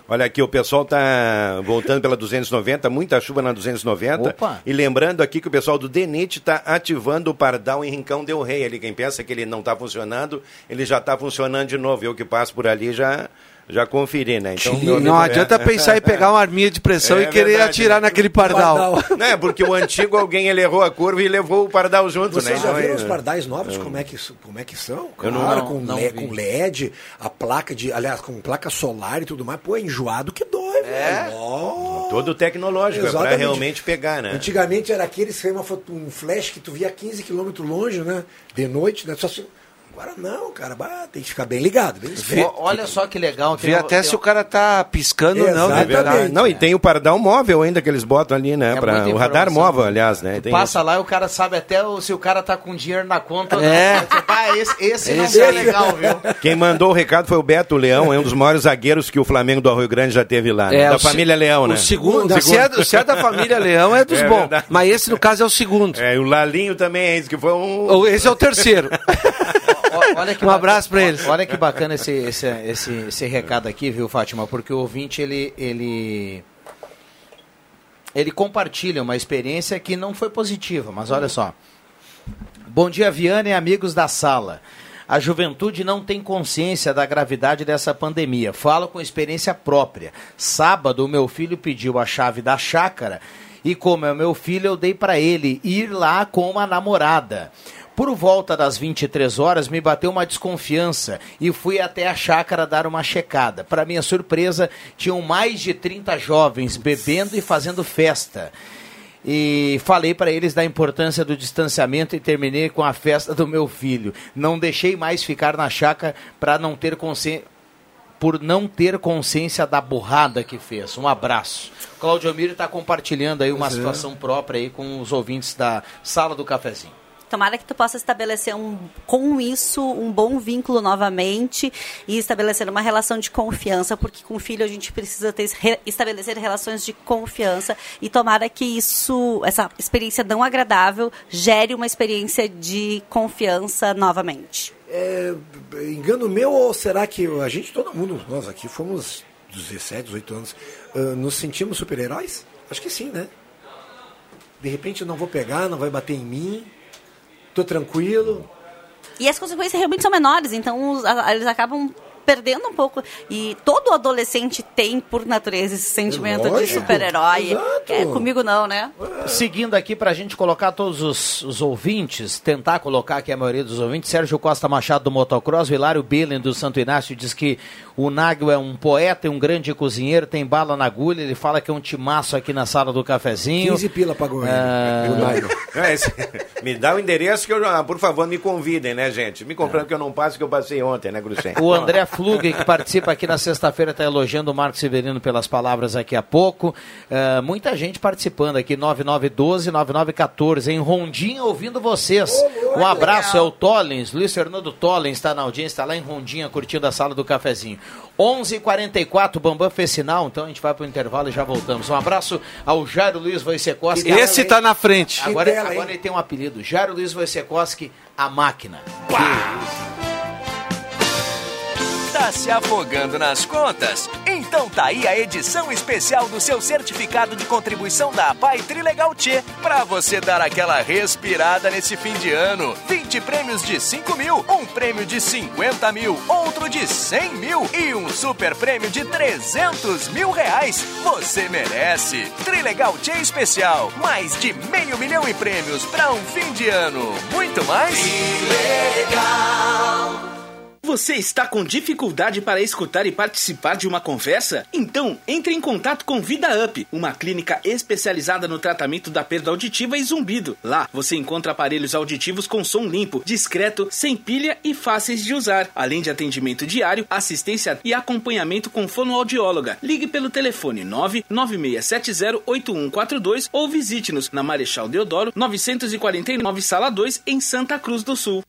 S5: Olha aqui, o pessoal tá voltando pela 290, muita chuva na 290.
S1: Opa.
S5: E lembrando aqui que o pessoal do DENIT está ativando o pardal em Rincão Del Rei. Ali, quem pensa que ele não está funcionando, ele já está funcionando de novo. Eu que passo por ali já, já conferi, né? Então, meu
S27: não
S5: amigo,
S27: adianta
S5: é-
S27: pensar em pegar uma arminha de pressão
S5: É
S27: e querer
S5: verdade.
S27: atirar naquele pardal.
S5: Não, é porque o antigo alguém ele errou a curva e levou o pardal junto,
S2: Vocês
S5: né?
S2: já
S5: Então,
S2: viram
S5: é-
S2: os pardais novos, como é que, como é que são?
S5: Não-
S2: Claro,
S5: não,
S2: com,
S5: não
S2: le- com LED, a placa de. Aliás, com placa solar e tudo mais. Pô, é enjoado que dói, velho. Ó.
S5: Todo tecnológico, é para
S2: Exatamente.
S5: realmente pegar, né?
S2: Antigamente era aqueles que uma foto, um flash que tu via 15 km longe, né? De noite, né? Só se- Agora não, cara, bah, tem que ficar bem ligado. Bem.
S1: Ó, Olha só que legal.
S27: Vê até se o cara tá piscando ou não.
S5: É
S27: né?
S5: Não, e tem o pardal móvel ainda que eles botam ali, né?
S1: É
S5: pra, o radar móvel, aliás, né? Tem
S1: Passa lá e o cara sabe até o- se o cara tá com dinheiro na conta ou não.
S5: É.
S1: Tipo, ah, esse, esse,
S5: Esse
S1: não tá
S5: é-
S1: legal, viu?
S5: isso. Quem mandou o recado foi o Beto Leão, é um dos maiores zagueiros que o Flamengo do Arroio Grande já teve lá. né?
S27: É,
S5: da família Leão, né?
S27: O segundo, se, é, se é da família Leão, é dos
S5: É
S27: bons.
S5: verdade.
S27: Mas esse, no caso, é o segundo.
S5: É, e o Lalinho também é esse, que foi um...
S27: Ou Esse é o terceiro.
S1: Olha que
S27: Um abraço pra eles.
S1: Olha que bacana esse, esse, esse, esse recado aqui, viu, Fátima? Porque o ouvinte, ele, ele, ele compartilha uma experiência que não foi positiva, mas olha só. Bom dia, Viana e amigos da sala. A juventude não tem consciência da gravidade dessa pandemia. Falo com experiência própria. Sábado, o meu filho pediu a chave da chácara e, como é o meu filho, eu dei para ele ir lá com uma namorada. Por volta das 23 horas, me bateu uma desconfiança e fui até a chácara dar uma checada. Para minha surpresa, tinham mais de 30 jovens bebendo e fazendo festa e falei para eles da importância do distanciamento e terminei com a festa do meu filho. Não deixei mais ficar na chácara para não ter consciência por não ter consciência da burrada que fez. Um abraço. Claudio Amiro está compartilhando aí uma
S2: Pois é.
S1: situação própria aí com os ouvintes da sala do cafezinho.
S3: Tomara que tu possa estabelecer um, com isso um bom vínculo novamente e estabelecer uma relação de confiança, porque com o filho a gente precisa ter, re- estabelecer relações de confiança e tomara que isso, essa experiência não agradável, gere uma experiência de confiança novamente.
S2: É, engano meu ou será que a gente, todo mundo, nós aqui fomos 17, 18 anos, ah, nos sentimos super-heróis? Acho que sim, né? De repente eu não vou pegar, não vai bater em mim, tô tranquilo.
S3: E as consequências realmente são menores, então os- a- eles acabam perdendo um pouco. E todo adolescente tem, por natureza, esse sentimento de
S1: Lógico,
S3: super-herói.
S1: exato.
S3: É, comigo não, né?
S1: Seguindo aqui para a gente colocar todos os, os ouvintes, tentar colocar aqui a maioria dos ouvintes, Sérgio Costa Machado do Motocross, o Hilário Billen do Santo Inácio diz que o Nagel é um poeta e um grande cozinheiro, tem bala na agulha, ele fala que é um timaço aqui na sala do cafezinho.
S2: 15 pila pagou ele.
S1: Ah,
S2: o Nigel.
S5: É, me dá o endereço que eu, por favor, me convidem, né, gente? Me comprando que eu não passo, que eu passei ontem, né, Gruchem?
S1: O André Flug, que participa aqui na sexta-feira, está elogiando o Marco Severino pelas palavras aqui a pouco. Ah, muita gente participando aqui, 9912-9914, em Rondinha, ouvindo vocês. Um abraço, é o Tollins, Luiz Fernando Tollins está na audiência, está lá em Rondinha, curtindo a sala do cafezinho. 11h44, Bambam fez sinal, então a gente vai para o intervalo e já voltamos. Um abraço ao Jairo Luiz Wojciechowski.
S27: Esse tá na frente.
S1: Agora,
S27: dela,
S1: agora ele tem um apelido, Jairo Luiz Wojciechowski, a máquina.
S31: Tá se afogando nas contas? Então tá aí a edição especial do seu certificado de contribuição da APAI Trilegal T, pra você dar aquela respirada nesse fim de ano. 20 prêmios de 5 mil, um prêmio de 50 mil, outro de 100 mil e um super prêmio de 300 mil reais. Você merece! Trilegal T especial, mais de meio milhão em prêmios pra um fim de ano. Muito mais?
S32: Você está com dificuldade para escutar e participar de uma conversa? Então, entre em contato com Vida Up, uma clínica especializada no tratamento da perda auditiva e zumbido. Lá, você encontra aparelhos auditivos com som limpo, discreto, sem pilha e fáceis de usar, além de atendimento diário, assistência e acompanhamento com fonoaudióloga. Ligue pelo telefone 996708142 ou visite-nos na Marechal Deodoro, 949, Sala 2, em Santa Cruz do Sul.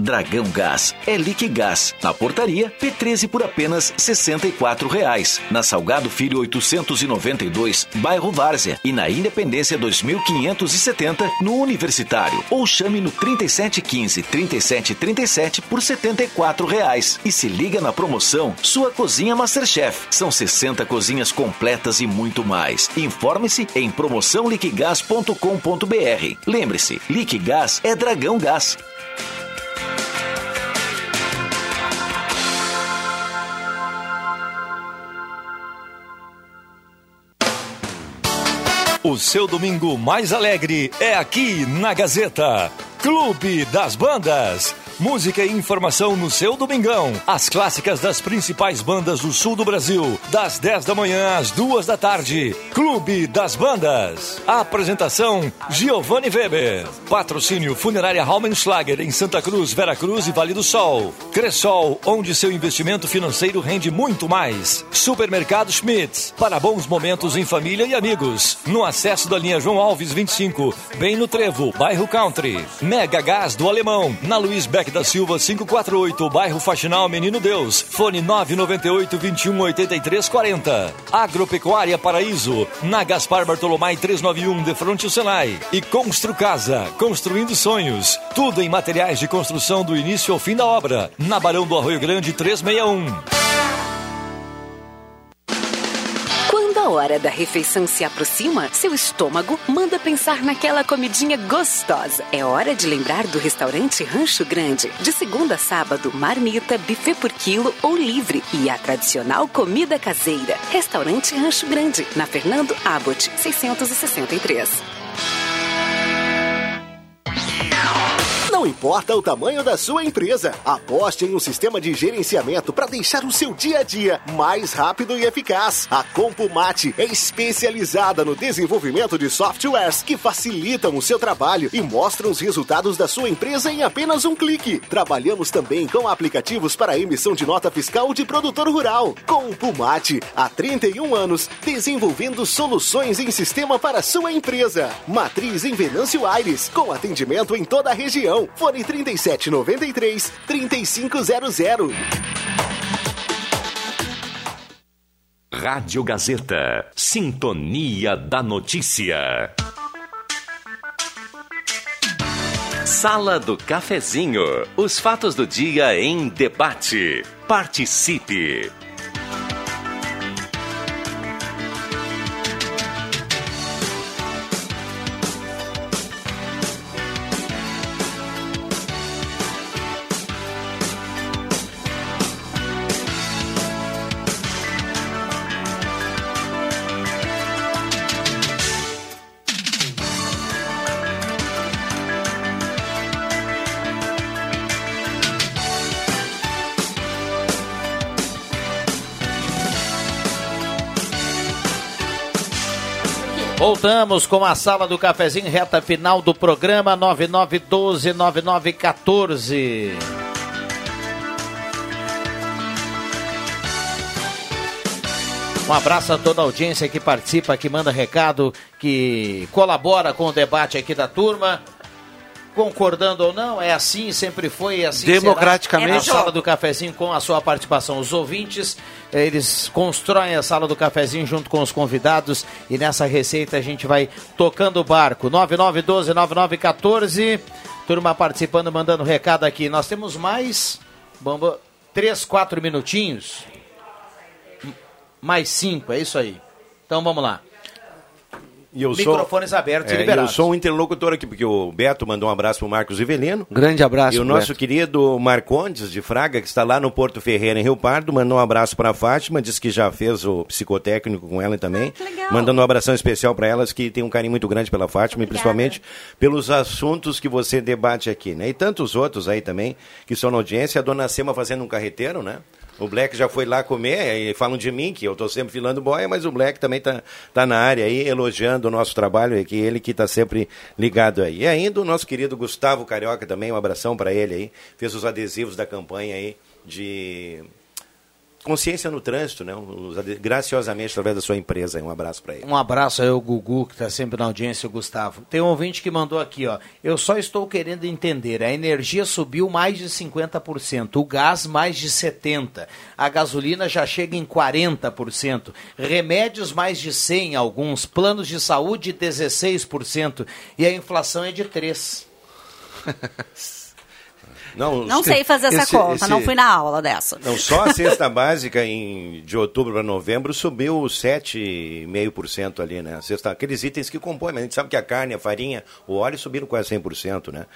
S33: Dragão Gás é Liquigás. Na portaria, P13 por apenas 64 reais. Na Salgado Filho 892, bairro Várzea. E na Independência 2570, no Universitário. Ou chame no 3715 3737 por 74 reais. E se liga na promoção Sua Cozinha Masterchef. São 60 cozinhas completas e muito mais. Informe-se em promoçãoliquigás.com.br. Lembre-se, Liquigás é Dragão Gás.
S25: O seu domingo mais alegre é aqui na Gazeta. Clube das Bandas. Música e informação no seu domingão. As clássicas das principais bandas do sul do Brasil. Das 10 da manhã às 2 da tarde. Clube das Bandas. Apresentação: Giovanni Weber. Patrocínio Funerária Raumenschlager em Santa Cruz, Vera Cruz e Vale do Sol. Cressol, onde seu investimento financeiro rende muito mais. Supermercado Schmitz. Para bons momentos em família e amigos. No acesso da linha João Alves 25, bem no Trevo, bairro Country. Mega Gás do Alemão, na Luiz Beck da Silva 548, bairro Faxinal Menino Deus. Fone 998 21 83 40. Agropecuária Paraíso, na Gaspar Bartolomai 391, de frente ao Senai. E Constru Casa, construindo sonhos. Tudo em materiais de construção do início ao fim da obra. Na Barão do Arroio Grande 361.
S21: Quando a hora da refeição se aproxima, seu estômago manda pensar naquela comidinha gostosa. É hora de lembrar do restaurante Rancho Grande. De segunda a sábado, marmita, buffet por quilo ou livre. E a tradicional comida caseira. Restaurante Rancho Grande, na Fernando Abbott, 663.
S20: Importa o tamanho da sua empresa, aposte em um sistema de gerenciamento para deixar o seu dia a dia mais rápido e eficaz. A Compumate é especializada no desenvolvimento de softwares que facilitam o seu trabalho e mostram os resultados da sua empresa em apenas um clique. Trabalhamos também com aplicativos para emissão de nota fiscal de produtor rural. Compumate, há 31 anos, desenvolvendo soluções em sistema para sua empresa. Matriz em Venâncio Aires, com atendimento em toda a região. Fone 3793 3500.
S15: Rádio Gazeta. Sintonia da Notícia. Sala do Cafezinho. Os fatos do dia em debate. Participe.
S1: Voltamos com a sala do cafezinho, reta final do programa 9912-9914. Um abraço a toda a audiência que participa, que manda recado, que colabora com o debate aqui da turma. Concordando ou não, é assim, sempre foi, é assim
S27: Democraticamente.
S1: será. A sala do cafezinho com a sua participação. Os ouvintes, eh, eles constroem a sala do cafezinho junto com os convidados e nessa receita a gente vai tocando o barco. 9912-9914. Turma participando, mandando recado aqui. Nós temos mais, bomba, três, quatro minutinhos. Mais cinco, é isso aí. Então vamos lá.
S5: E eu
S1: Microfones
S5: sou,
S1: abertos e
S5: é,
S1: liberados.
S5: Eu sou um interlocutor aqui, porque o Beto mandou um abraço pro Marcos Rivelino.
S27: Grande abraço,
S5: E o nosso
S27: Beto.
S5: querido Marcondes de Fraga, que está lá no Porto Ferreira, em Rio Pardo, mandou um abraço para a Fátima, disse que já fez o psicotécnico com ela também. Mandando um abração especial para elas, que tem um carinho muito grande pela Fátima, e principalmente pelos assuntos que você debate aqui, né? E tantos outros aí também, que estão na audiência. A dona Sema fazendo um carreteiro, né? O Black já foi lá comer e falam de mim, que eu estou sempre filando boia, mas o Black também está tá na área aí, elogiando o nosso trabalho, e que ele que está sempre ligado aí. E ainda o nosso querido Gustavo Carioca também, um abração para ele aí, fez os adesivos da campanha aí de consciência no trânsito, né? Graciosamente, através da sua empresa. Um abraço para ele.
S1: Um abraço aí ao Gugu, que está sempre na audiência, o Gustavo. Tem um ouvinte que mandou aqui, ó. Eu só estou querendo entender. A energia subiu mais de 50%, o gás mais de 70%, a gasolina já chega em 40%, remédios mais de 100%, alguns, planos de saúde 16%, e a inflação é de 3%.
S5: Não,
S3: Não sei fazer essa
S5: esse-
S3: conta,
S5: esse-
S3: não fui na aula dessa.
S5: Não, só a cesta básica em, de outubro para novembro subiu 7,5% ali, né? Cesta, aqueles itens que compõem, mas a gente sabe que a carne, a farinha, o óleo subiram quase 100%, né?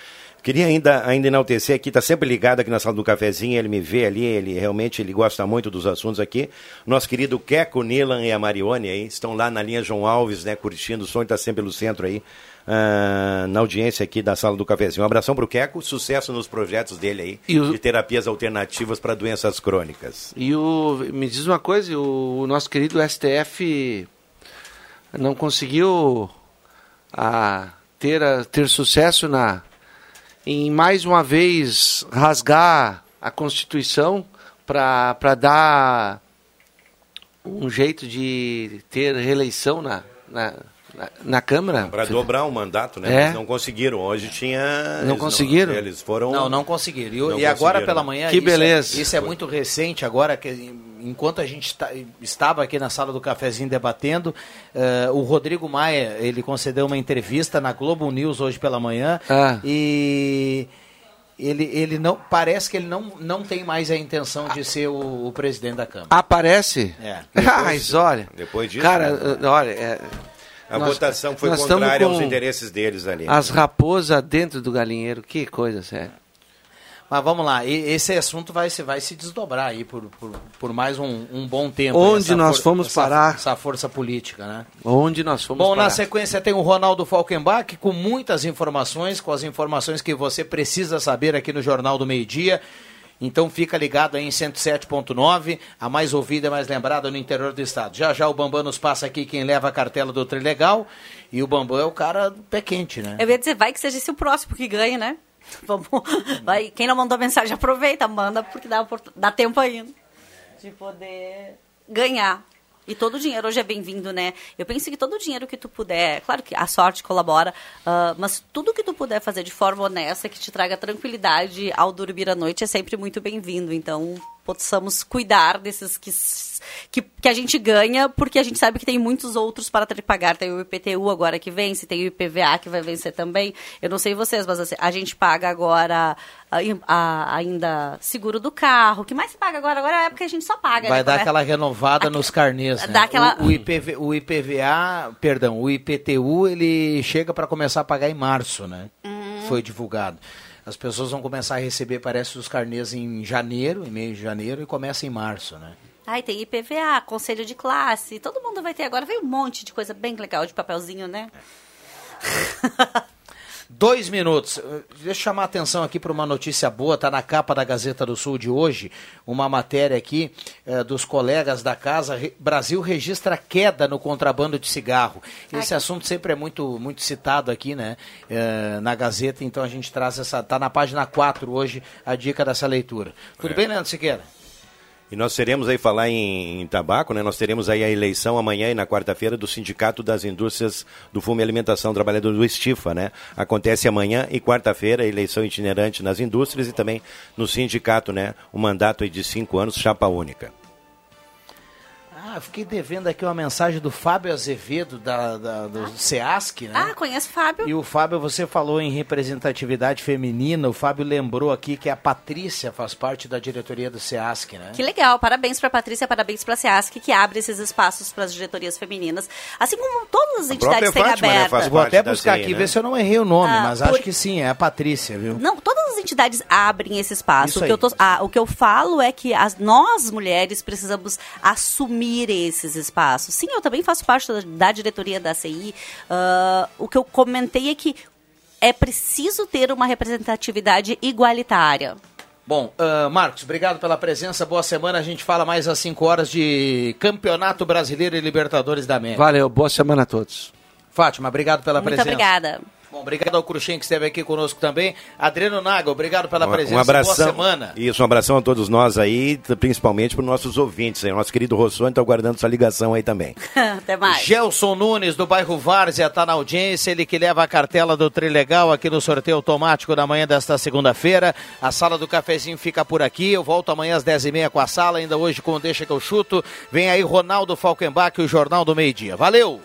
S5: Queria ainda, ainda enaltecer aqui, está sempre ligado aqui na sala do cafezinho, ele me vê ali, ele realmente ele gosta muito dos assuntos aqui. Nosso querido Queco, Nilan e a Marione aí, estão lá na linha João Alves, né, curtindo, o som está sempre pelo centro aí, ah, na audiência aqui da sala do cafezinho. Um abração pro Queco, sucesso nos projetos dele aí,
S27: E o-
S5: de terapias alternativas para doenças crônicas.
S27: E o, me diz uma coisa, o, o nosso querido STF não conseguiu a, ter, a- ter sucesso na em mais uma vez rasgar a Constituição para dar um jeito de ter reeleição na, na, na, na Câmara.
S5: Para dobrar o mandato, né?
S27: É.
S5: Eles não conseguiram. Hoje tinha.
S27: Não
S5: eles
S27: conseguiram?
S5: eles foram.
S1: Não, não conseguiram. E,
S5: Não
S1: e agora
S5: conseguiram.
S1: pela manhã.
S27: Que
S1: isso é-
S27: beleza.
S1: Isso é, muito recente. Agora, que enquanto a gente tá- estava aqui na sala do cafezinho debatendo, eh, o Rodrigo Maia ele concedeu uma entrevista na Globo News hoje pela manhã
S27: Ah.
S1: e ele, ele não parece que ele não, não tem mais a intenção de ser o, o presidente da Câmara.
S27: Aparece?
S1: É.
S27: Mas olha.
S5: Depois disso,
S27: Cara,
S5: né?
S27: uh, olha. é,
S5: A
S27: nós-
S5: votação foi contrária aos interesses deles ali.
S27: As raposas dentro do galinheiro, que coisa séria.
S1: Mas vamos lá, esse assunto vai se, vai se desdobrar aí por, por, por mais um, um bom tempo.
S27: Onde
S1: Essa
S27: nós
S1: for-
S27: fomos
S1: essa-
S27: parar?
S1: Essa força política, né?
S27: Onde nós fomos
S1: Bom, na
S27: parar?
S1: sequência tem o Ronaldo Falkenbach com muitas informações, com as informações que você precisa saber aqui no Jornal do Meio Dia. Então fica ligado aí em 107.9, a mais ouvida e mais lembrada no interior do estado. Já já o Bambam nos passa aqui quem leva a cartela do Trilegal. E o Bambam é o cara do pé quente, né?
S3: Eu ia dizer, vai que seja esse o próximo que ganhe, né? Vamos, vai, quem não mandou mensagem, aproveita, manda, porque dá, dá tempo ainda de poder ganhar. E todo o dinheiro hoje é bem-vindo, né? Eu penso que todo o dinheiro que tu puder, claro que a sorte colabora, ah, mas tudo que tu puder fazer de forma honesta, que te traga tranquilidade ao dormir à noite, é sempre muito bem-vindo. Então, possamos cuidar desses que, que, que a gente ganha, porque a gente sabe que tem muitos outros para ter que pagar. Tem o IPTU agora que vence, tem o IPVA que vai vencer também. Eu não sei vocês, mas assim, a gente paga agora im- a- ainda seguro do carro. O que mais se paga agora? Agora é a época que a gente só paga.
S1: Vai
S3: né?
S1: dar aquela renovada nos carnês, né?
S3: Dá aquela-
S1: O, o IPV o IPVA, perdão, o IPTU, ele chega para começar a pagar em março, né?
S3: Uhum.
S1: Foi divulgado. As pessoas vão começar a receber, parece, os carnês em janeiro, em meio de janeiro, e começa em março, né?
S3: Ai, tem IPVA, conselho de classe, todo mundo vai ter agora. Veio um monte de coisa bem legal de papelzinho, né?
S1: Dois minutos. Uh, Deixa eu chamar a atenção aqui para uma notícia boa. Está na capa da Gazeta do Sul de hoje. Uma matéria aqui eh, dos colegas da casa. Re- Brasil registra queda no contrabando de cigarro. Esse assunto sempre é muito, muito citado aqui, né? eh, na Gazeta. Então a gente traz essa. Está na página 4 hoje a dica dessa leitura. Tudo
S5: É.
S1: bem, Leandro Siqueira?
S5: E nós teremos aí, falar em, em tabaco, né? Nós teremos aí a eleição amanhã e na quarta-feira do Sindicato das Indústrias do Fumo e Alimentação Trabalhador do Estifa, né? Acontece amanhã e quarta-feira a eleição itinerante nas indústrias e também no sindicato, né? Um mandato de cinco anos, chapa única.
S1: Ah, fiquei devendo aqui uma mensagem do Fábio Azevedo, da, da do SEASC, né?
S3: Ah, conheço o Fábio.
S1: E o Fábio, você falou em representatividade feminina, o Fábio lembrou aqui que a Patrícia faz parte da diretoria do SEASC, né?
S3: Que legal, parabéns para a Patrícia, parabéns para a SEASC, que abre esses espaços para as diretorias femininas, assim como todas as entidades têm
S5: Fátima, né,
S3: abertas.
S1: Vou até buscar aqui,
S5: né?
S1: ver se eu não errei o nome,
S3: Ah,
S1: mas
S3: por-
S1: acho que sim, é a Patrícia, viu?
S3: Não, todas as entidades abrem esse espaço.
S1: Isso
S3: O que, tô- ah, o que eu falo é que as, nós, mulheres, precisamos assumir esses espaços. Sim, eu também faço parte da, da diretoria da CI. Ah, o que eu comentei é que é preciso ter uma representatividade igualitária.
S1: Bom, ah, Marcos, obrigado pela presença, boa semana. A gente fala mais às 5 horas de Campeonato Brasileiro e Libertadores da América.
S27: Valeu, boa semana a todos.
S1: Fátima, obrigado pela
S3: Muito
S1: presença.
S3: obrigada.
S1: Bom, obrigado ao Cruxem que esteve aqui conosco também. Adriano Naga, obrigado pela
S5: Um-
S1: presença.
S5: Um abração.
S1: Boa semana.
S5: Isso, um abração a todos nós aí, principalmente para os nossos ouvintes. Aí. Nosso querido Rossoni está aguardando sua ligação aí também.
S3: Até mais.
S1: Gelson Nunes, do bairro Várzea, está na audiência. Ele que leva a cartela do Trilegal aqui no sorteio automático da manhã desta segunda-feira. A sala do cafezinho fica por aqui. Eu volto amanhã às 10h30 com a sala, ainda hoje com o Deixa que eu chuto. Vem aí Ronaldo Falkenbach, o Jornal do Meio Dia. Valeu!